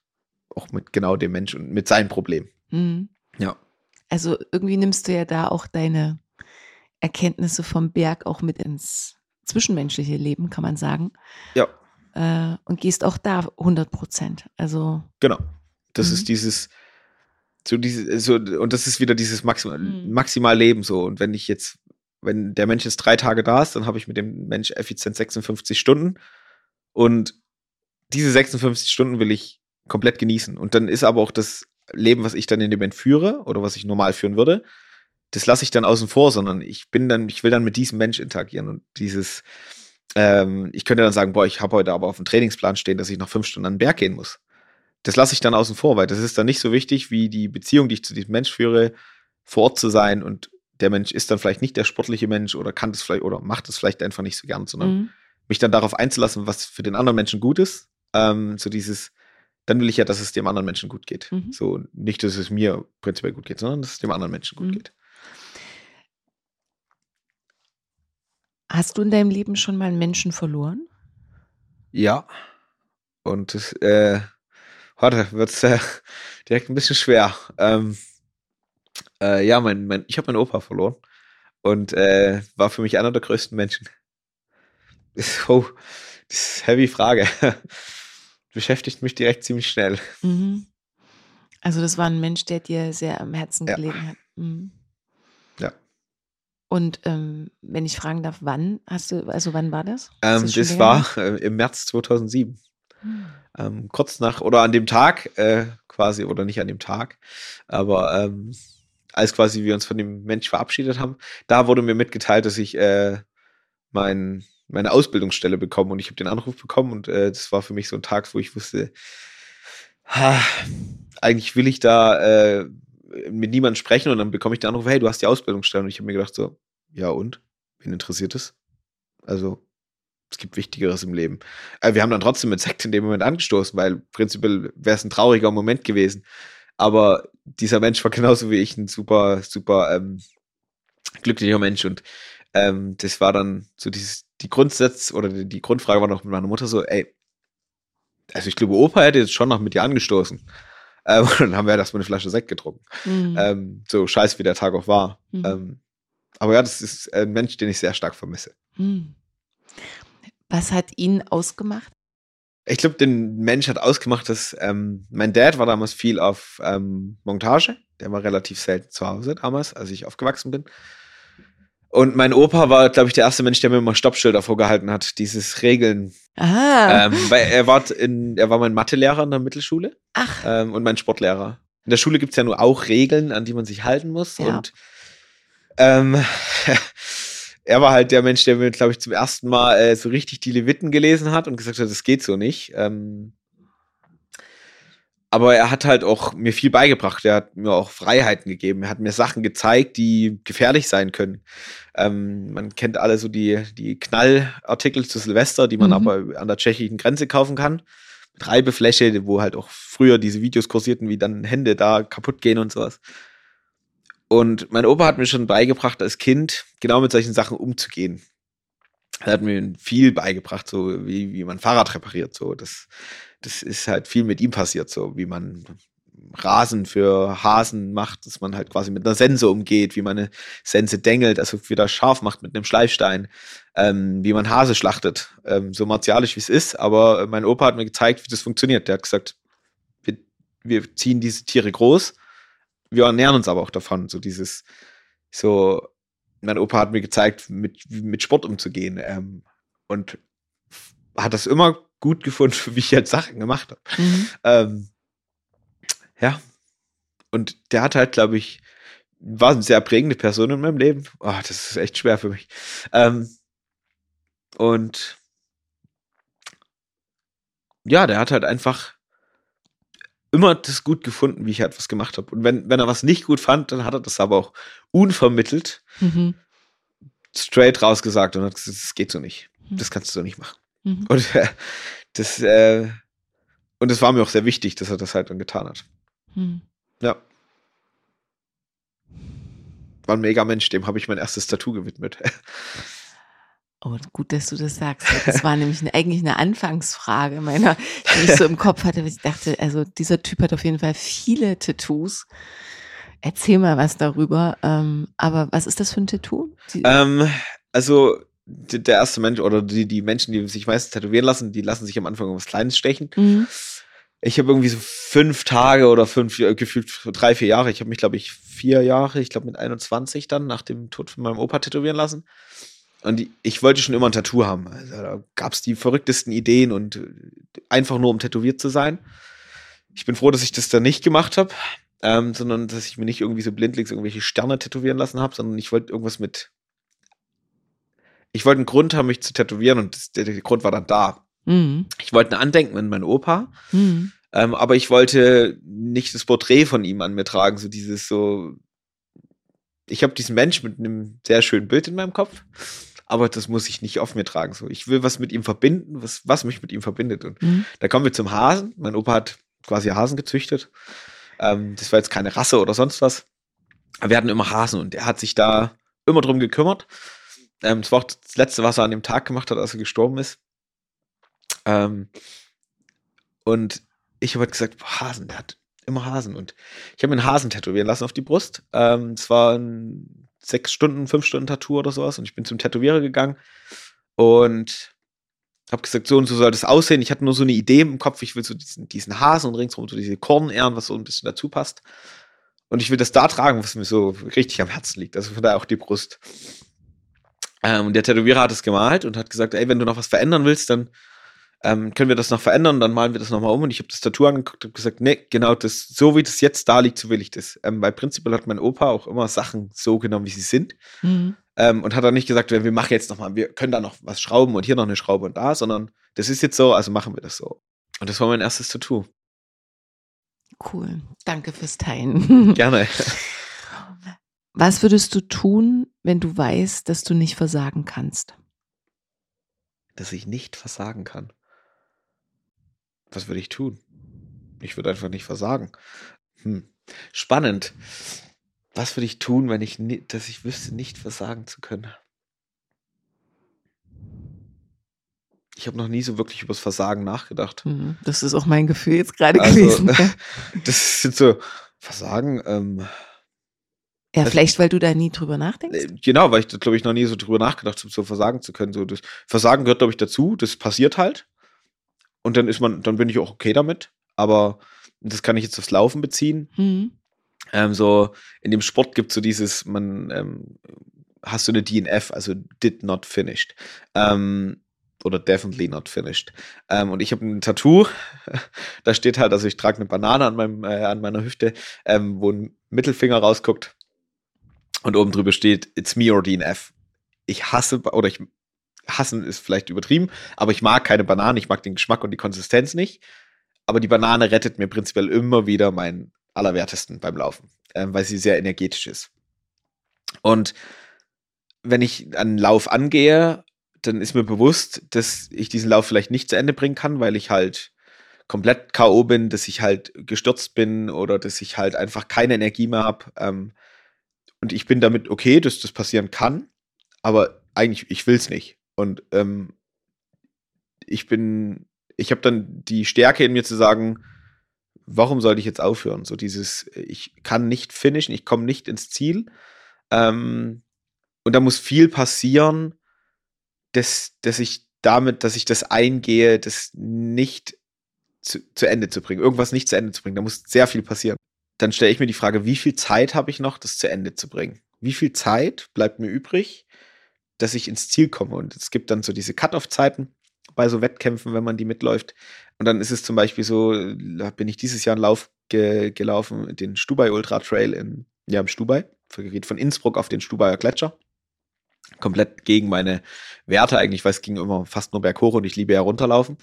auch mit genau dem Mensch und mit seinem Problem. Mhm. Ja. Also irgendwie nimmst du ja da auch deine Erkenntnisse vom Berg auch mit ins zwischenmenschliche Leben, kann man sagen. Ja. Äh, und gehst auch da 100 Prozent. Also. Genau. Das mhm. ist dieses, so diese, so, und das ist wieder dieses Maximal, mhm. maximal Leben so. Und wenn ich jetzt, wenn der Mensch jetzt drei Tage da ist, dann habe ich mit dem Mensch effizient 56 Stunden. Und diese 56 Stunden will ich komplett genießen. Und dann ist aber auch das Leben, was ich dann in dem Moment führe oder was ich normal führen würde, das lasse ich dann außen vor, sondern ich bin dann, ich will dann mit diesem Mensch interagieren und dieses, ähm, ich könnte dann sagen, boah, ich habe heute aber auf dem Trainingsplan stehen, dass ich nach fünf Stunden an den Berg gehen muss das lasse ich dann außen vor, weil das ist dann nicht so wichtig, wie die Beziehung, die ich zu diesem Mensch führe, vor Ort zu sein und der Mensch ist dann vielleicht nicht der sportliche Mensch oder kann das vielleicht oder macht es vielleicht einfach nicht so gern, sondern mhm. mich dann darauf einzulassen, was für den anderen Menschen gut ist. Ähm, so dieses, dann will ich ja, dass es dem anderen Menschen gut geht. Mhm. So nicht, dass es mir prinzipiell gut geht, sondern dass es dem anderen Menschen gut mhm. geht. Hast du in deinem Leben schon mal einen Menschen verloren? Ja. Und das, äh, Warte, wird's äh, direkt ein bisschen schwer. Ähm, äh, ja, mein, mein, ich habe meinen Opa verloren und äh, war für mich einer der größten Menschen. Oh, das ist eine heavy Frage. Beschäftigt mich direkt ziemlich schnell. Mhm. Also das war ein Mensch, der dir sehr am Herzen ja. gelegen hat. Mhm. Ja. Und ähm, wenn ich fragen darf, wann hast du, also wann war das? Ähm, das, das war äh, im März 2007. Ähm, kurz nach oder an dem Tag äh, quasi oder nicht an dem Tag, aber ähm, als quasi wir uns von dem Mensch verabschiedet haben, da wurde mir mitgeteilt, dass ich äh, mein, meine Ausbildungsstelle bekomme und ich habe den Anruf bekommen und äh, das war für mich so ein Tag, wo ich wusste, ha, eigentlich will ich da äh, mit niemandem sprechen und dann bekomme ich den Anruf, hey, du hast die Ausbildungsstelle und ich habe mir gedacht so, ja und, wen interessiert es? Also es gibt Wichtigeres im Leben. Äh, wir haben dann trotzdem mit Sekt in dem Moment angestoßen, weil prinzipiell wäre es ein trauriger Moment gewesen. Aber dieser Mensch war genauso wie ich ein super, super ähm, glücklicher Mensch. Und ähm, das war dann so dieses, die Grundsatz oder die, die Grundfrage war noch mit meiner Mutter so, ey, also ich glaube, Opa hätte jetzt schon noch mit dir angestoßen. Ähm, und dann haben wir erstmal eine Flasche Sekt getrunken. Mhm. Ähm, so scheiße, wie der Tag auch war. Mhm. Ähm, aber ja, das ist ein Mensch, den ich sehr stark vermisse. Mhm. Was hat ihn ausgemacht? Ich glaube, den Mensch hat ausgemacht, dass ähm, mein Dad war damals viel auf ähm, Montage Der war relativ selten zu Hause damals, als ich aufgewachsen bin. Und mein Opa war, glaube ich, der erste Mensch, der mir immer Stoppschilder vorgehalten hat, dieses Regeln. Ah. Ähm, weil er war, in, er war mein Mathelehrer in der Mittelschule Ach, ähm, und mein Sportlehrer. In der Schule gibt es ja nur auch Regeln, an die man sich halten muss. Ja. Und ähm, er war halt der Mensch, der mir, glaube ich, zum ersten Mal äh, so richtig die Leviten gelesen hat und gesagt hat, das geht so nicht. Ähm, aber er hat halt auch mir viel beigebracht. Er hat mir auch Freiheiten gegeben. Er hat mir Sachen gezeigt, die gefährlich sein können. Ähm, man kennt alle so die, die Knallartikel zu Silvester, die man Mhm. aber an der tschechischen Grenze kaufen kann. Mit Reibefläche, wo halt auch früher diese Videos kursierten, wie dann Hände da kaputt gehen und sowas. Und mein Opa hat mir schon beigebracht, als Kind genau mit solchen Sachen umzugehen. Er hat mir viel beigebracht, so wie, wie man Fahrrad repariert. So, das, das ist halt viel mit ihm passiert, so wie man Rasen für Hasen macht, dass man halt quasi mit einer Sense umgeht, wie man eine Sense dengelt, also wieder scharf macht mit einem Schleifstein, ähm, wie man Hase schlachtet. Ähm, so martialisch wie es ist, aber mein Opa hat mir gezeigt, wie das funktioniert. Der hat gesagt, wir, wir ziehen diese Tiere groß, wir ernähren uns aber auch davon. So dieses, so, mein Opa hat mir gezeigt, mit, mit Sport umzugehen. Ähm, und hat das immer gut gefunden, wie ich jetzt Sachen gemacht habe. mhm. Ähm, ja. Und der hat halt, glaube ich, war eine sehr prägende Person in meinem Leben. Oh, das ist echt schwer für mich. Ähm, und ja, der hat halt einfach immer das gut gefunden, wie ich halt was gemacht habe. Und wenn, wenn er was nicht gut fand, dann hat er das aber auch unvermittelt Mhm. straight rausgesagt und hat gesagt, das geht so nicht. Hm. Das kannst du so nicht machen. Mhm. Und äh, das, äh, und es war mir auch sehr wichtig, dass er das halt dann getan hat. Mhm. Ja. War ein mega Mensch, dem habe ich mein erstes Tattoo gewidmet. Oh, gut, dass du das sagst. Das war nämlich eine, eigentlich eine Anfangsfrage meiner, die ich so im Kopf hatte. weil Ich dachte, also dieser Typ hat auf jeden Fall viele Tattoos. Erzähl mal was darüber. Ähm, aber was ist das für ein Tattoo? Ähm, also, der erste Mensch oder die, die Menschen, die sich meistens tätowieren lassen, die lassen sich am Anfang was Kleines stechen. Mhm. Ich habe irgendwie so fünf Tage oder fünf, äh, gefühlt drei, vier Jahre. Ich habe mich, glaube ich, vier Jahre, ich glaube mit 21 dann nach dem Tod von meinem Opa tätowieren lassen. Und ich wollte schon immer ein Tattoo haben. Also, da gab es die verrücktesten Ideen und äh, einfach nur um tätowiert zu sein. Ich bin froh, dass ich das dann nicht gemacht habe, ähm, sondern dass ich mir nicht irgendwie so blindlings irgendwelche Sterne tätowieren lassen habe, sondern ich wollte irgendwas mit. Ich wollte einen Grund haben, mich zu tätowieren und das, der, der Grund war dann da. Mhm. Ich wollte ein Andenken an meinen Opa, Mhm. ähm, aber ich wollte nicht das Porträt von ihm an mir tragen, so dieses so. Ich habe diesen Mensch mit einem sehr schönen Bild in meinem Kopf, aber das muss ich nicht auf mir tragen. So, ich will was mit ihm verbinden, was, was mich mit ihm verbindet. Und Mhm. da kommen wir zum Hasen. Mein Opa hat quasi Hasen gezüchtet. Ähm, das war jetzt keine Rasse oder sonst was. Aber wir hatten immer Hasen und er hat sich da immer drum gekümmert. Ähm, das war auch das Letzte, was er an dem Tag gemacht hat, als er gestorben ist. Ähm, und ich habe halt gesagt, boah, Hasen, der hat immer Hasen. Und ich habe mir einen Hasen tätowieren lassen auf die Brust. Ähm, es war ein sechs Stunden, fünf Stunden Tattoo oder sowas. Und ich bin zum Tätowierer gegangen und habe gesagt, so und so soll das aussehen. Ich hatte nur so eine Idee im Kopf, ich will so diesen, diesen Hasen und ringsrum so diese Kornähren, was so ein bisschen dazu passt. Und ich will das da tragen, was mir so richtig am Herzen liegt. Also von daher auch die Brust. Ähm, der Tätowierer hat es gemalt und hat gesagt, ey, wenn du noch was verändern willst, dann ähm, können wir das noch verändern, dann malen wir das nochmal um. Und ich habe das Tattoo angeguckt und gesagt, nee, genau das, so wie das jetzt da liegt, so will ich das. Ähm, weil prinzipiell hat mein Opa auch immer Sachen so genommen, wie sie sind. Mhm. Ähm, und hat dann nicht gesagt, wir machen jetzt nochmal, wir können da noch was schrauben und hier noch eine Schraube und da, sondern das ist jetzt so, also machen wir das so. Und das war mein erstes Tattoo. Cool. Danke fürs Teilen. Gerne. Was würdest du tun, wenn du weißt, dass du nicht versagen kannst? Dass ich nicht versagen kann. Was würde ich tun? Ich würde einfach nicht versagen. Hm. Spannend. Was würde ich tun, wenn ich, dass ich wüsste, nicht versagen zu können? Ich habe noch nie so wirklich übers Versagen nachgedacht. Mhm. Das ist auch mein Gefühl jetzt gerade Also, gewesen. das sind so Versagen. Ähm, Ja, vielleicht, weil du da nie drüber nachdenkst. äh, genau, weil ich, glaube ich, noch nie so drüber nachgedacht habe, so versagen zu können. So, das Versagen gehört, glaube ich, dazu. Das passiert halt. Und dann ist man, dann bin ich auch okay damit. Aber das kann ich jetzt aufs Laufen beziehen. Mhm. Ähm, so in dem Sport gibt es so dieses, man ähm, hast du eine DNF, also did not finished. Ähm, oder definitely not finished. Ähm, und ich habe ein Tattoo, da steht halt, also ich trage eine Banane an, meinem, äh, an meiner Hüfte, ähm, wo ein Mittelfinger rausguckt und oben drüber steht, it's me or DNF. Ich hasse, oder ich hassen ist vielleicht übertrieben, aber ich mag keine Bananen, ich mag den Geschmack und die Konsistenz nicht. Aber die Banane rettet mir prinzipiell immer wieder meinen Allerwertesten beim Laufen, ähm, weil sie sehr energetisch ist. Und wenn ich einen Lauf angehe, dann ist mir bewusst, dass ich diesen Lauf vielleicht nicht zu Ende bringen kann, weil ich halt komplett K.O. bin, dass ich halt gestürzt bin oder dass ich halt einfach keine Energie mehr habe. Ähm, und ich bin damit okay, dass das passieren kann, aber eigentlich, ich will es nicht. Und ähm, ich bin, ich habe dann die Stärke in mir zu sagen, warum sollte ich jetzt aufhören? So dieses, ich kann nicht finishen, ich komme nicht ins Ziel. Ähm, und da muss viel passieren, dass, dass ich damit, dass ich das eingehe, das nicht zu, zu Ende zu bringen, irgendwas nicht zu Ende zu bringen. Da muss sehr viel passieren. Dann stelle ich mir die Frage, wie viel Zeit habe ich noch, das zu Ende zu bringen? Wie viel Zeit bleibt mir übrig, dass ich ins Ziel komme? Und es gibt dann so diese Cut-off-Zeiten bei so Wettkämpfen, wenn man die mitläuft. Und dann ist es zum Beispiel so, da bin ich dieses Jahr einen Lauf ge gelaufen, den Stubai Ultra Trail in, ja, im Stubai. Geht von Innsbruck auf den Stubaier Gletscher komplett gegen meine Werte eigentlich, weil es ging immer fast nur berghoch und ich liebe ja runterlaufen.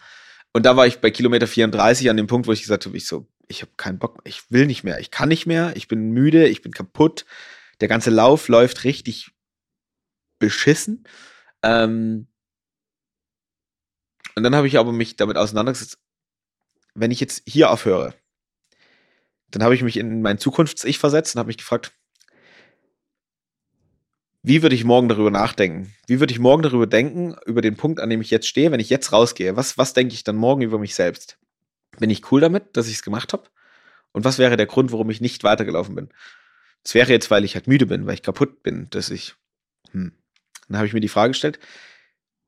Und da war ich bei Kilometer 34 an dem Punkt, wo ich gesagt habe, ich so, ich habe keinen Bock, ich will nicht mehr, ich kann nicht mehr, ich bin müde, ich bin kaputt. Der ganze Lauf läuft richtig beschissen. Ähm und dann habe ich aber mich damit auseinandergesetzt, wenn ich jetzt hier aufhöre, dann habe ich mich in mein Zukunfts-Ich versetzt und habe mich gefragt, wie würde ich morgen darüber nachdenken? Wie würde ich morgen darüber denken, über den Punkt, an dem ich jetzt stehe, wenn ich jetzt rausgehe? Was, was denke ich dann morgen über mich selbst? Bin ich cool damit, dass ich es gemacht habe? Und was wäre der Grund, warum ich nicht weitergelaufen bin? Es wäre jetzt, weil ich halt müde bin, weil ich kaputt bin, dass ich. Hm. Dann habe ich mir die Frage gestellt.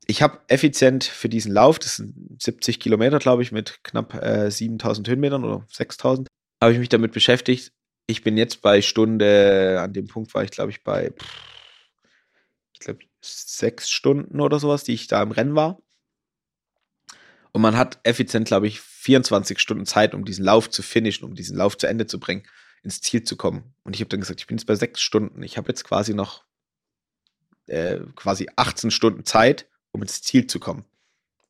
Ich habe effizient für diesen Lauf, das sind 70 Kilometer, glaube ich, mit knapp äh, 7000 Höhenmetern oder 6000, habe ich mich damit beschäftigt. Ich bin jetzt bei Stunde, an dem Punkt war ich, glaube ich, bei ich glaube, sechs Stunden oder sowas, die ich da im Rennen war. Und man hat effizient, glaube ich, 24 Stunden Zeit, um diesen Lauf zu finishen, um diesen Lauf zu Ende zu bringen, ins Ziel zu kommen. Und ich habe dann gesagt, ich bin jetzt bei sechs Stunden. Ich habe jetzt quasi noch äh, quasi 18 Stunden Zeit, um ins Ziel zu kommen.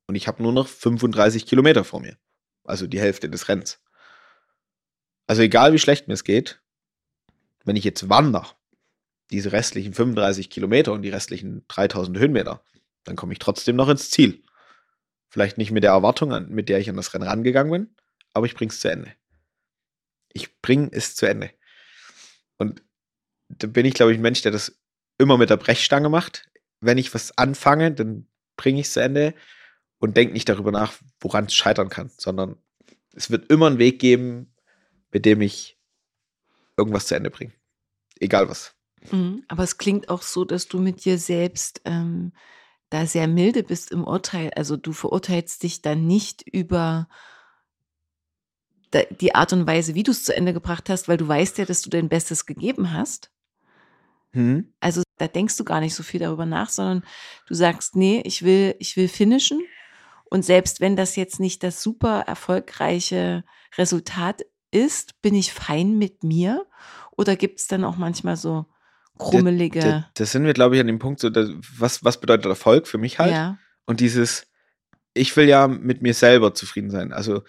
Und ich habe nur noch 35 Kilometer vor mir. Also die Hälfte des Rennens. Also egal wie schlecht mir es geht, wenn ich jetzt wandere, diese restlichen 35 Kilometer und die restlichen 3000 Höhenmeter, dann komme ich trotzdem noch ins Ziel. Vielleicht nicht mit der Erwartung, mit der ich an das Rennen rangegangen bin, aber ich bringe es zu Ende. Ich bringe es zu Ende. Und da bin ich, glaube ich, ein Mensch, der das immer mit der Brechstange macht. Wenn ich was anfange, dann bringe ich es zu Ende und denke nicht darüber nach, woran es scheitern kann, sondern es wird immer einen Weg geben, mit dem ich irgendwas zu Ende bringe. Egal was. Mhm, aber es klingt auch so, dass du mit dir selbst ähm, da sehr milde bist im Urteil. Also du verurteilst dich dann nicht über die Art und Weise, wie du es zu Ende gebracht hast, weil du weißt ja, dass du dein Bestes gegeben hast. Hm. Also da denkst du gar nicht so viel darüber nach, sondern du sagst, nee, ich will, ich will finishen. Und selbst wenn das jetzt nicht das super erfolgreiche Resultat ist, bin ich fein mit mir. Oder gibt es dann auch manchmal so krummelige. Das, das sind wir, glaube ich, an dem Punkt, so, dass, was, was bedeutet Erfolg für mich halt? Ja. Und dieses, ich will ja mit mir selber zufrieden sein. Also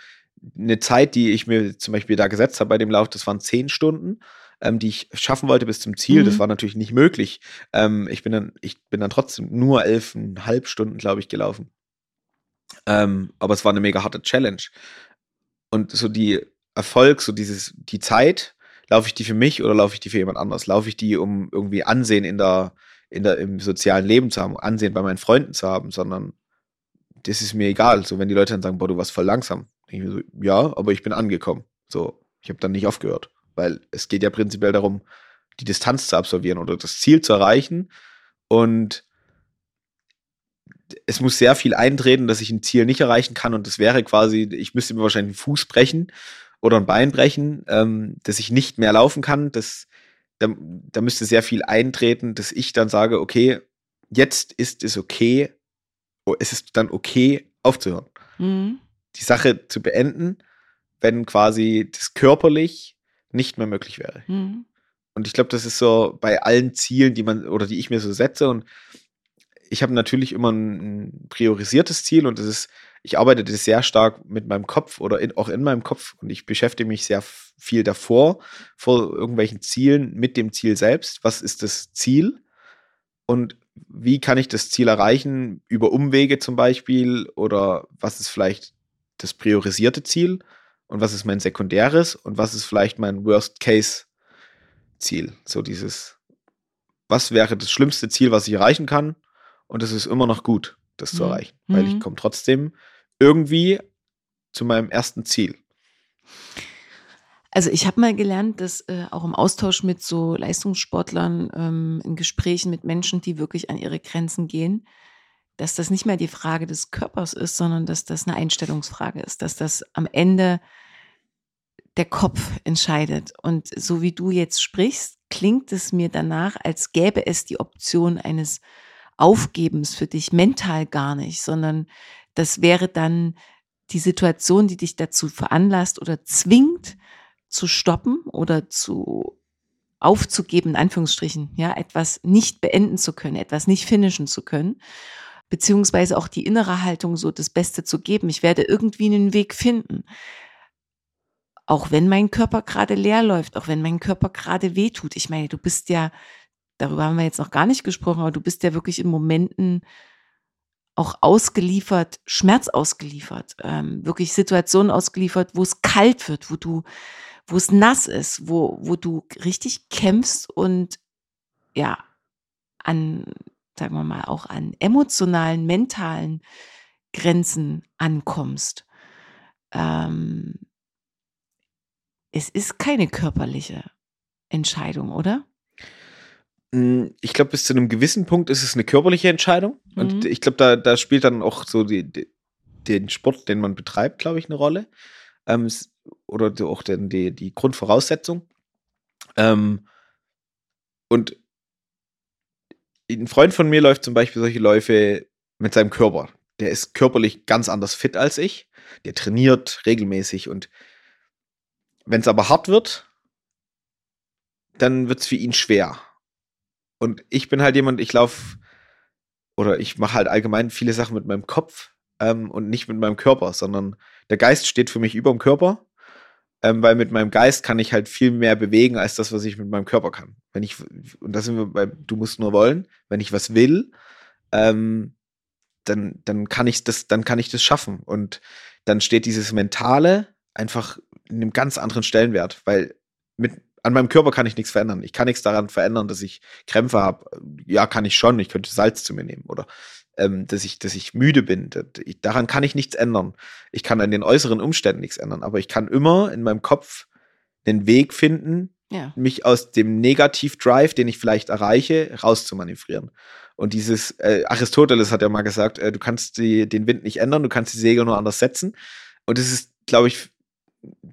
eine Zeit, die ich mir zum Beispiel da gesetzt habe bei dem Lauf, das waren zehn Stunden, ähm, die ich schaffen wollte bis zum Ziel. Mhm. Das war natürlich nicht möglich. Ähm, ich bin dann, ich bin dann trotzdem nur elfeinhalb Stunden, glaube ich, gelaufen. Ähm, aber es war eine mega harte Challenge. Und so die Erfolg, so dieses, die Zeit, laufe ich die für mich oder laufe ich die für jemand anders? Laufe ich die, um irgendwie Ansehen in der, in der, im sozialen Leben zu haben, Ansehen bei meinen Freunden zu haben, sondern das ist mir egal. So, wenn die Leute dann sagen, boah, du warst voll langsam, denke ich mir so, ja, aber ich bin angekommen. So, ich habe dann nicht aufgehört, weil es geht ja prinzipiell darum, die Distanz zu absolvieren oder das Ziel zu erreichen und es muss sehr viel eintreten, dass ich ein Ziel nicht erreichen kann und das wäre quasi, ich müsste mir wahrscheinlich den Fuß brechen oder ein Bein brechen, ähm, dass ich nicht mehr laufen kann, das, da, da müsste sehr viel eintreten, dass ich dann sage, okay, jetzt ist es okay, oh, es ist dann okay, aufzuhören. Mhm. Die Sache zu beenden, wenn quasi das körperlich nicht mehr möglich wäre. Mhm. Und ich glaube, das ist so bei allen Zielen, die man oder die ich mir so setze. Und ich habe natürlich immer ein, priorisiertes Ziel und das ist, ich arbeite das sehr stark mit meinem Kopf oder in, auch in meinem Kopf und ich beschäftige mich sehr viel davor, vor irgendwelchen Zielen, mit dem Ziel selbst. Was ist das Ziel? Und wie kann ich das Ziel erreichen? Über Umwege zum Beispiel oder was ist vielleicht das priorisierte Ziel? Und was ist mein sekundäres? Und was ist vielleicht mein Worst-Case-Ziel? So dieses, was wäre das schlimmste Ziel, was ich erreichen kann? Und es ist immer noch gut, das zu Mhm. erreichen, weil ich Mhm. komme trotzdem irgendwie zu meinem ersten Ziel. Also ich habe mal gelernt, dass äh, auch im Austausch mit so Leistungssportlern, ähm, in Gesprächen mit Menschen, die wirklich an ihre Grenzen gehen, dass das nicht mehr die Frage des Körpers ist, sondern dass das eine Einstellungsfrage ist, dass das am Ende der Kopf entscheidet. Und so wie du jetzt sprichst, klingt es mir danach, als gäbe es die Option eines Aufgebens für dich mental gar nicht, sondern das wäre dann die Situation, die dich dazu veranlasst oder zwingt, zu stoppen oder zu aufzugeben, in Anführungsstrichen, ja, etwas nicht beenden zu können, etwas nicht finishen zu können, beziehungsweise auch die innere Haltung so das Beste zu geben. Ich werde irgendwie einen Weg finden. Auch wenn mein Körper gerade leer läuft, auch wenn mein Körper gerade wehtut. Ich meine, du bist ja, darüber haben wir jetzt noch gar nicht gesprochen, aber du bist ja wirklich in Momenten auch ausgeliefert, Schmerz ausgeliefert, ähm, wirklich Situationen ausgeliefert, wo es kalt wird, wo du, wo es nass ist, wo, wo du richtig kämpfst und ja, an, sagen wir mal, auch an emotionalen, mentalen Grenzen ankommst. Ähm, es ist keine körperliche Entscheidung, oder? Mm, Ich glaube, bis zu einem gewissen Punkt ist es eine körperliche Entscheidung. Und Mhm. ich glaube, da, da spielt dann auch so die, die, den Sport, den man betreibt, glaube ich, eine Rolle. Ähm, oder auch den, die, die Grundvoraussetzung. Ähm, und ein Freund von mir läuft zum Beispiel solche Läufe mit seinem Körper. Der ist körperlich ganz anders fit als ich. Der trainiert regelmäßig und wenn es aber hart wird, dann wird es für ihn schwer. Und ich bin halt jemand, ich laufe oder ich mache halt allgemein viele Sachen mit meinem Kopf ähm, und nicht mit meinem Körper, sondern der Geist steht für mich über dem Körper, ähm, weil mit meinem Geist kann ich halt viel mehr bewegen als das, was ich mit meinem Körper kann. Wenn ich, und da sind wir bei, du musst nur wollen, wenn ich was will, ähm, dann, dann kann ich das, dann kann ich das schaffen. Und dann steht dieses Mentale einfach in einem ganz anderen Stellenwert, weil mit, an meinem Körper kann ich nichts verändern. Ich kann nichts daran verändern, dass ich Krämpfe habe. Ja, kann ich schon. Ich könnte Salz zu mir nehmen oder ähm, dass ich, dass ich müde bin. Ich, daran kann ich nichts ändern. Ich kann an den äußeren Umständen nichts ändern, aber ich kann immer in meinem Kopf einen Weg finden, Ja. mich aus dem Negativ-Drive, den ich vielleicht erreiche, rauszumanövrieren. Und dieses, äh, Aristoteles hat ja mal gesagt, äh, du kannst die, den Wind nicht ändern, du kannst die Segel nur anders setzen. Und das ist, glaube ich,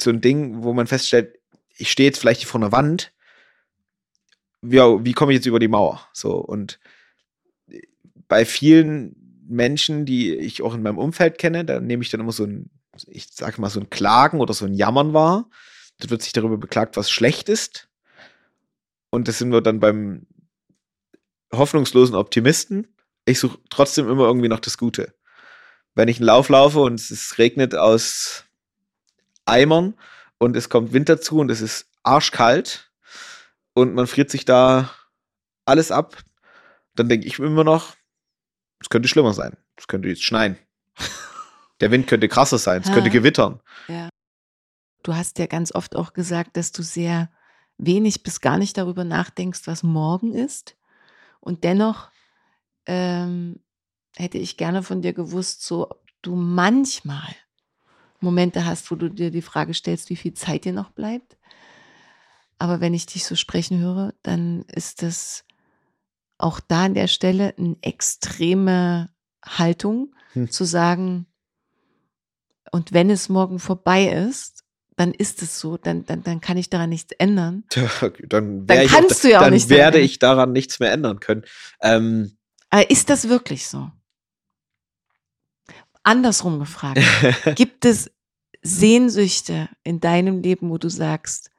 so ein Ding, wo man feststellt, ich stehe jetzt vielleicht vor einer Wand. Ja, wie komme ich jetzt über die Mauer? So, und bei vielen Menschen, die ich auch in meinem Umfeld kenne, da nehme ich dann immer so ein, ich sage mal, so ein Klagen oder so ein Jammern wahr. Da wird sich darüber beklagt, was schlecht ist. Und das sind wir dann beim hoffnungslosen Optimisten. Ich suche trotzdem immer irgendwie noch das Gute. Wenn ich einen Lauf laufe und es regnet aus Eimern und es kommt Winter zu und es ist arschkalt und man friert sich da alles ab, dann denke ich immer noch, es könnte schlimmer sein. Es könnte jetzt schneien. Der Wind könnte krasser sein. Es könnte Ah. gewittern. Du hast ja ganz oft auch gesagt, dass du sehr wenig bis gar nicht darüber nachdenkst, was morgen ist. Und dennoch ähm, hätte ich gerne von dir gewusst, so ob du manchmal Momente hast, wo du dir die Frage stellst, wie viel Zeit dir noch bleibt. Aber wenn ich dich so sprechen höre, dann ist das auch da an der Stelle eine extreme Haltung, Hm. zu sagen, und wenn es morgen vorbei ist, dann ist es so, dann, dann, dann kann ich daran nichts ändern. dann, Dann kannst auch, du ja auch dann nichts werde ich daran nichts mehr ändern können. Ähm, Aber ist das wirklich so? Andersrum gefragt. Gibt es Sehnsüchte in deinem Leben, wo du sagst,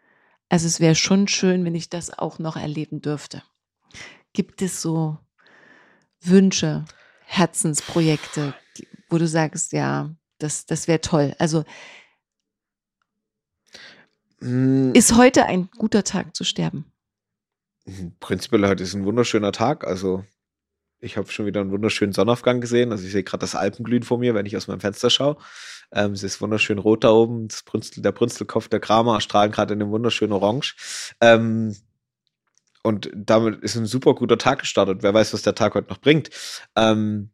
also es wäre schon schön, wenn ich das auch noch erleben dürfte? Gibt es so Wünsche, Herzensprojekte, wo du sagst, ja, das, das wäre toll? Also mh, ist heute ein guter Tag zu sterben? Prinzipiell heute ist ein wunderschöner Tag. Also ich habe schon wieder einen wunderschönen Sonnenaufgang gesehen. Also ich sehe gerade das Alpenglühen vor mir, wenn ich aus meinem Fenster schaue. Ähm, es ist wunderschön rot da oben. Das Brünstel, der Brünstelkopf der Kramer strahlen gerade in einem wunderschönen Orange. Ähm, und damit ist ein super guter Tag gestartet. Wer weiß, was der Tag heute noch bringt. Ähm,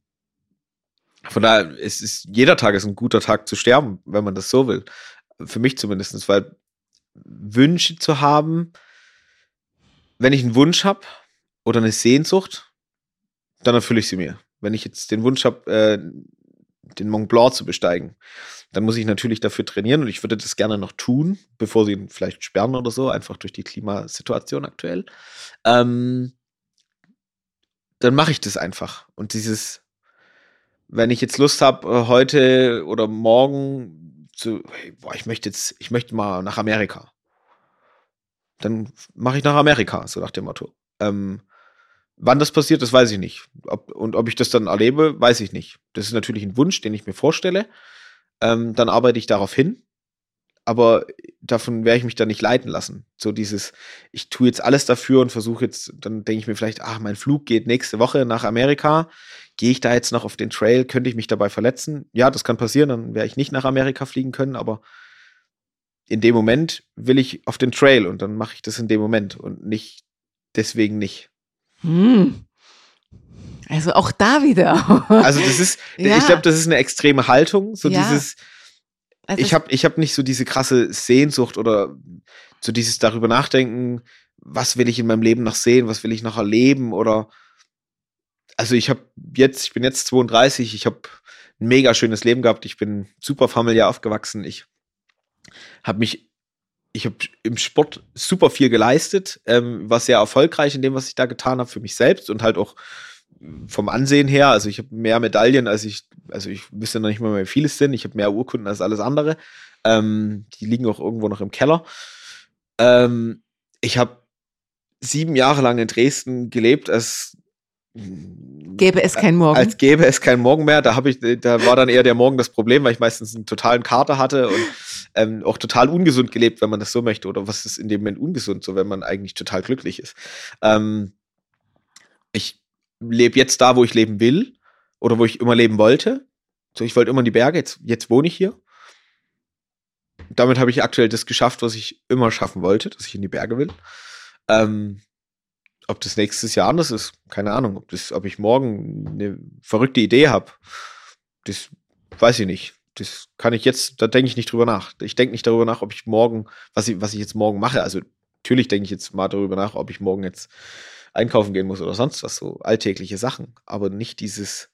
von daher ist, ist jeder Tag ist ein guter Tag zu sterben, wenn man das so will. Für mich zumindest, weil Wünsche zu haben, wenn ich einen Wunsch habe oder eine Sehnsucht, dann erfülle ich sie mir. Wenn ich jetzt den Wunsch habe, äh, den Mont Blanc zu besteigen, dann muss ich natürlich dafür trainieren und ich würde das gerne noch tun, bevor sie ihn vielleicht sperren oder so, einfach durch die Klimasituation aktuell. Ähm, dann mache ich das einfach. Und dieses, wenn ich jetzt Lust habe, äh, heute oder morgen zu, boah, ich möchte jetzt, ich möchte mal nach Amerika. Dann mache ich nach Amerika, so nach dem Motto. Ähm, wann das passiert, das weiß ich nicht. Ob, und ob ich das dann erlebe, weiß ich nicht. Das ist natürlich ein Wunsch, den ich mir vorstelle. Ähm, dann arbeite ich darauf hin. Aber davon werde ich mich dann nicht leiten lassen. So dieses, ich tue jetzt alles dafür und versuche jetzt, dann denke ich mir vielleicht, ach, mein Flug geht nächste Woche nach Amerika. Gehe ich da jetzt noch auf den Trail? Könnte ich mich dabei verletzen? Ja, das kann passieren, dann werde ich nicht nach Amerika fliegen können, aber in dem Moment will ich auf den Trail und dann mache ich das in dem Moment und nicht deswegen nicht. Hm. Also auch da wieder. Also das ist, Ja. ich glaube, das ist eine extreme Haltung, so Ja. dieses, Also ich habe ich hab nicht so diese krasse Sehnsucht oder so dieses darüber nachdenken, was will ich in meinem Leben noch sehen, was will ich noch erleben oder also ich habe jetzt, ich bin jetzt 32, ich habe ein mega schönes Leben gehabt, ich bin super familiär aufgewachsen, ich habe mich, ich habe im Sport super viel geleistet, ähm, war sehr erfolgreich in dem, was ich da getan habe für mich selbst und halt auch vom Ansehen her, also ich habe mehr Medaillen, als ich, also ich wüsste noch nicht mal mehr, wie viele es sind. Ich habe mehr Urkunden als alles andere. Ähm, die liegen auch irgendwo noch im Keller. Ähm, ich habe sieben Jahre lang in Dresden gelebt, als gäbe es kein Morgen. als gäbe es keinen Morgen mehr. Da habe ich, da war dann eher der Morgen das Problem, weil ich meistens einen totalen Kater hatte und ähm, auch total ungesund gelebt, wenn man das so möchte. Oder was ist in dem Moment ungesund, so wenn man eigentlich total glücklich ist. Ähm, ich lebe jetzt da, wo ich leben will oder wo ich immer leben wollte. So, ich wollte immer in die Berge, jetzt, jetzt wohne ich hier. Damit habe ich aktuell das geschafft, was ich immer schaffen wollte, dass ich in die Berge will. Ähm, ob das nächstes Jahr anders ist, keine Ahnung. Ob, das, ob ich morgen eine verrückte Idee habe, das weiß ich nicht. Das kann ich jetzt, da denke ich nicht drüber nach. Ich denke nicht darüber nach, ob ich morgen, was ich, was ich jetzt morgen mache. Also natürlich denke ich jetzt mal darüber nach, ob ich morgen jetzt einkaufen gehen muss oder sonst was, so alltägliche Sachen. Aber nicht dieses,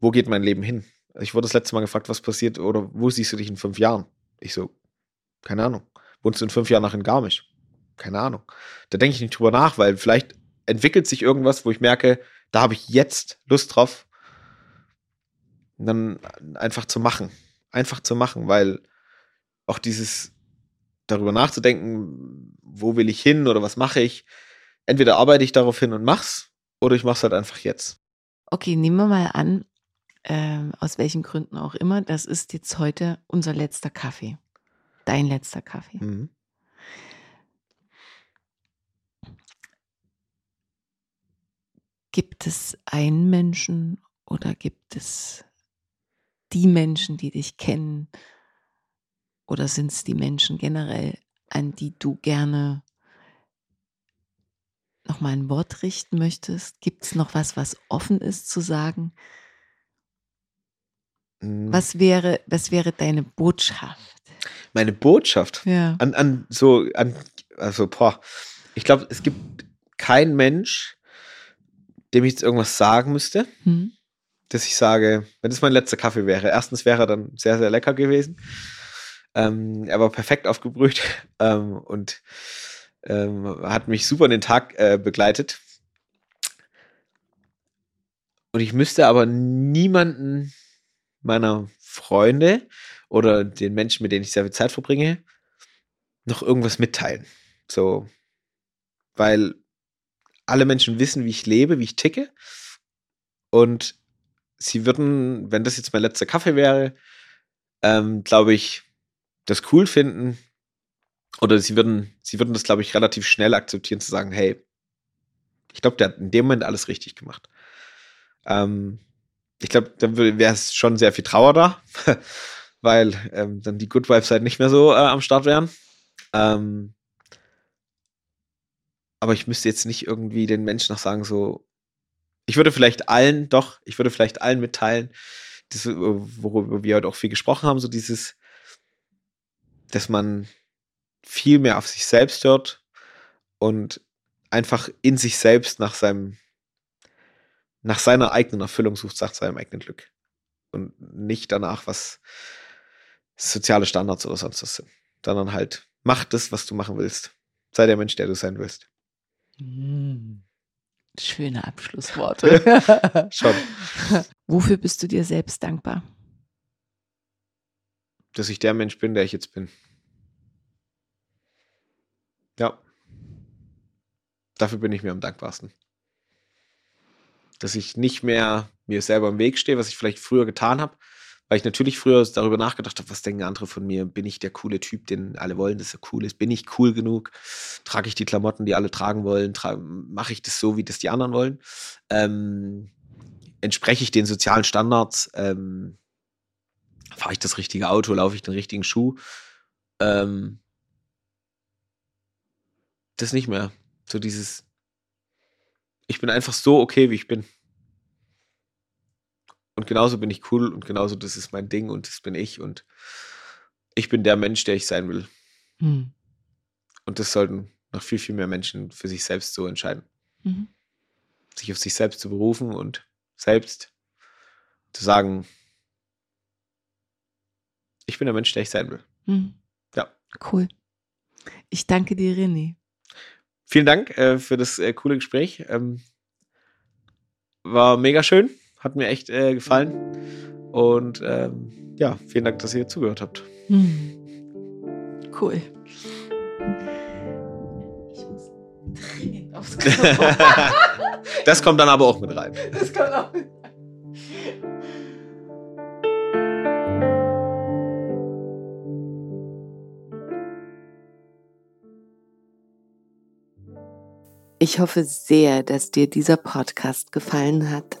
wo geht mein Leben hin? Ich wurde das letzte Mal gefragt, was passiert oder wo siehst du dich in fünf Jahren? Ich so, keine Ahnung. Wohnst du in fünf Jahren noch in Garmisch? Keine Ahnung. Da denke ich nicht drüber nach, weil vielleicht entwickelt sich irgendwas, wo ich merke, da habe ich jetzt Lust drauf. Und dann einfach zu machen. Einfach zu machen, weil auch dieses darüber nachzudenken, wo will ich hin oder was mache ich, entweder arbeite ich darauf hin und mach's oder ich mach's halt einfach jetzt. Okay, nehmen wir mal an, ähm, aus welchen Gründen auch immer, das ist jetzt heute unser letzter Kaffee. Dein letzter Kaffee. Mhm. Gibt es einen Menschen oder gibt es die Menschen, die dich kennen? Oder sind es die Menschen generell, an die du gerne nochmal ein Wort richten möchtest? Gibt es noch was, was offen ist zu sagen? Mhm. Was wäre, was wäre deine Botschaft? Meine Botschaft Ja. an, an so, an, also, boah, ich glaube, es gibt keinen Mensch, dem ich jetzt irgendwas sagen müsste, Hm? dass ich sage, wenn das mein letzter Kaffee wäre, erstens wäre er dann sehr, sehr lecker gewesen. Ähm, er war perfekt aufgebrüht ähm, und ähm, hat mich super in den Tag äh, begleitet. Und ich müsste aber niemanden meiner Freunde oder den Menschen, mit denen ich sehr viel Zeit verbringe, noch irgendwas mitteilen. So, weil alle Menschen wissen, wie ich lebe, wie ich ticke. Und sie würden, wenn das jetzt mein letzter Kaffee wäre, ähm, glaube ich, das cool finden. Oder sie würden, sie würden das, glaube ich, relativ schnell akzeptieren, zu sagen, hey, ich glaube, der hat in dem Moment alles richtig gemacht. Ähm, ich glaube, dann wäre es schon sehr viel Trauer da, weil ähm, dann die Good Vibes halt nicht mehr so äh, am Start wären. Ähm, aber ich müsste jetzt nicht irgendwie den Menschen noch sagen, so, ich würde vielleicht allen, doch, ich würde vielleicht allen mitteilen, das, worüber wir heute auch viel gesprochen haben, so dieses, dass man viel mehr auf sich selbst hört und einfach in sich selbst nach seinem, nach seiner eigenen Erfüllung sucht, nach seinem eigenen Glück. Und nicht danach, was soziale Standards oder sonst was sind. Sondern halt, mach das, was du machen willst. Sei der Mensch, der du sein willst. Hm. Schöne Abschlussworte. Schon. Wofür bist du dir selbst dankbar? Dass ich der Mensch bin, der ich jetzt bin. Ja. Dafür bin ich mir am dankbarsten. Dass ich nicht mehr mir selber im Weg stehe, was ich vielleicht früher getan habe, weil ich natürlich früher darüber nachgedacht habe, was denken andere von mir? Bin ich der coole Typ, den alle wollen, dass er cool ist? Bin ich cool genug? Trage ich die Klamotten, die alle tragen wollen? Mache ich das so, wie das die anderen wollen? Ähm, entspreche ich den sozialen Standards? Ähm, Fahre ich das richtige Auto? Laufe ich den richtigen Schuh? Ähm, das nicht mehr. So dieses, ich bin einfach so okay, wie ich bin. Und genauso bin ich cool und genauso das ist mein Ding und das bin ich und ich bin der Mensch, der ich sein will. Hm. Und das sollten noch viel, viel mehr Menschen für sich selbst so entscheiden. Mhm. Sich auf sich selbst zu berufen und selbst zu sagen, ich bin der Mensch, der ich sein will. Mhm. Ja. Cool. Ich danke dir, René. Vielen Dank äh, für das äh, coole Gespräch. Ähm, war mega schön. Hat mir echt äh, gefallen. Und ähm, ja, vielen Dank, dass ihr zugehört habt. Hm. Cool. Ich muss dringend aufs Klo. das kommt dann aber auch mit rein. Das kommt auch mit rein. Ich hoffe sehr, dass dir dieser Podcast gefallen hat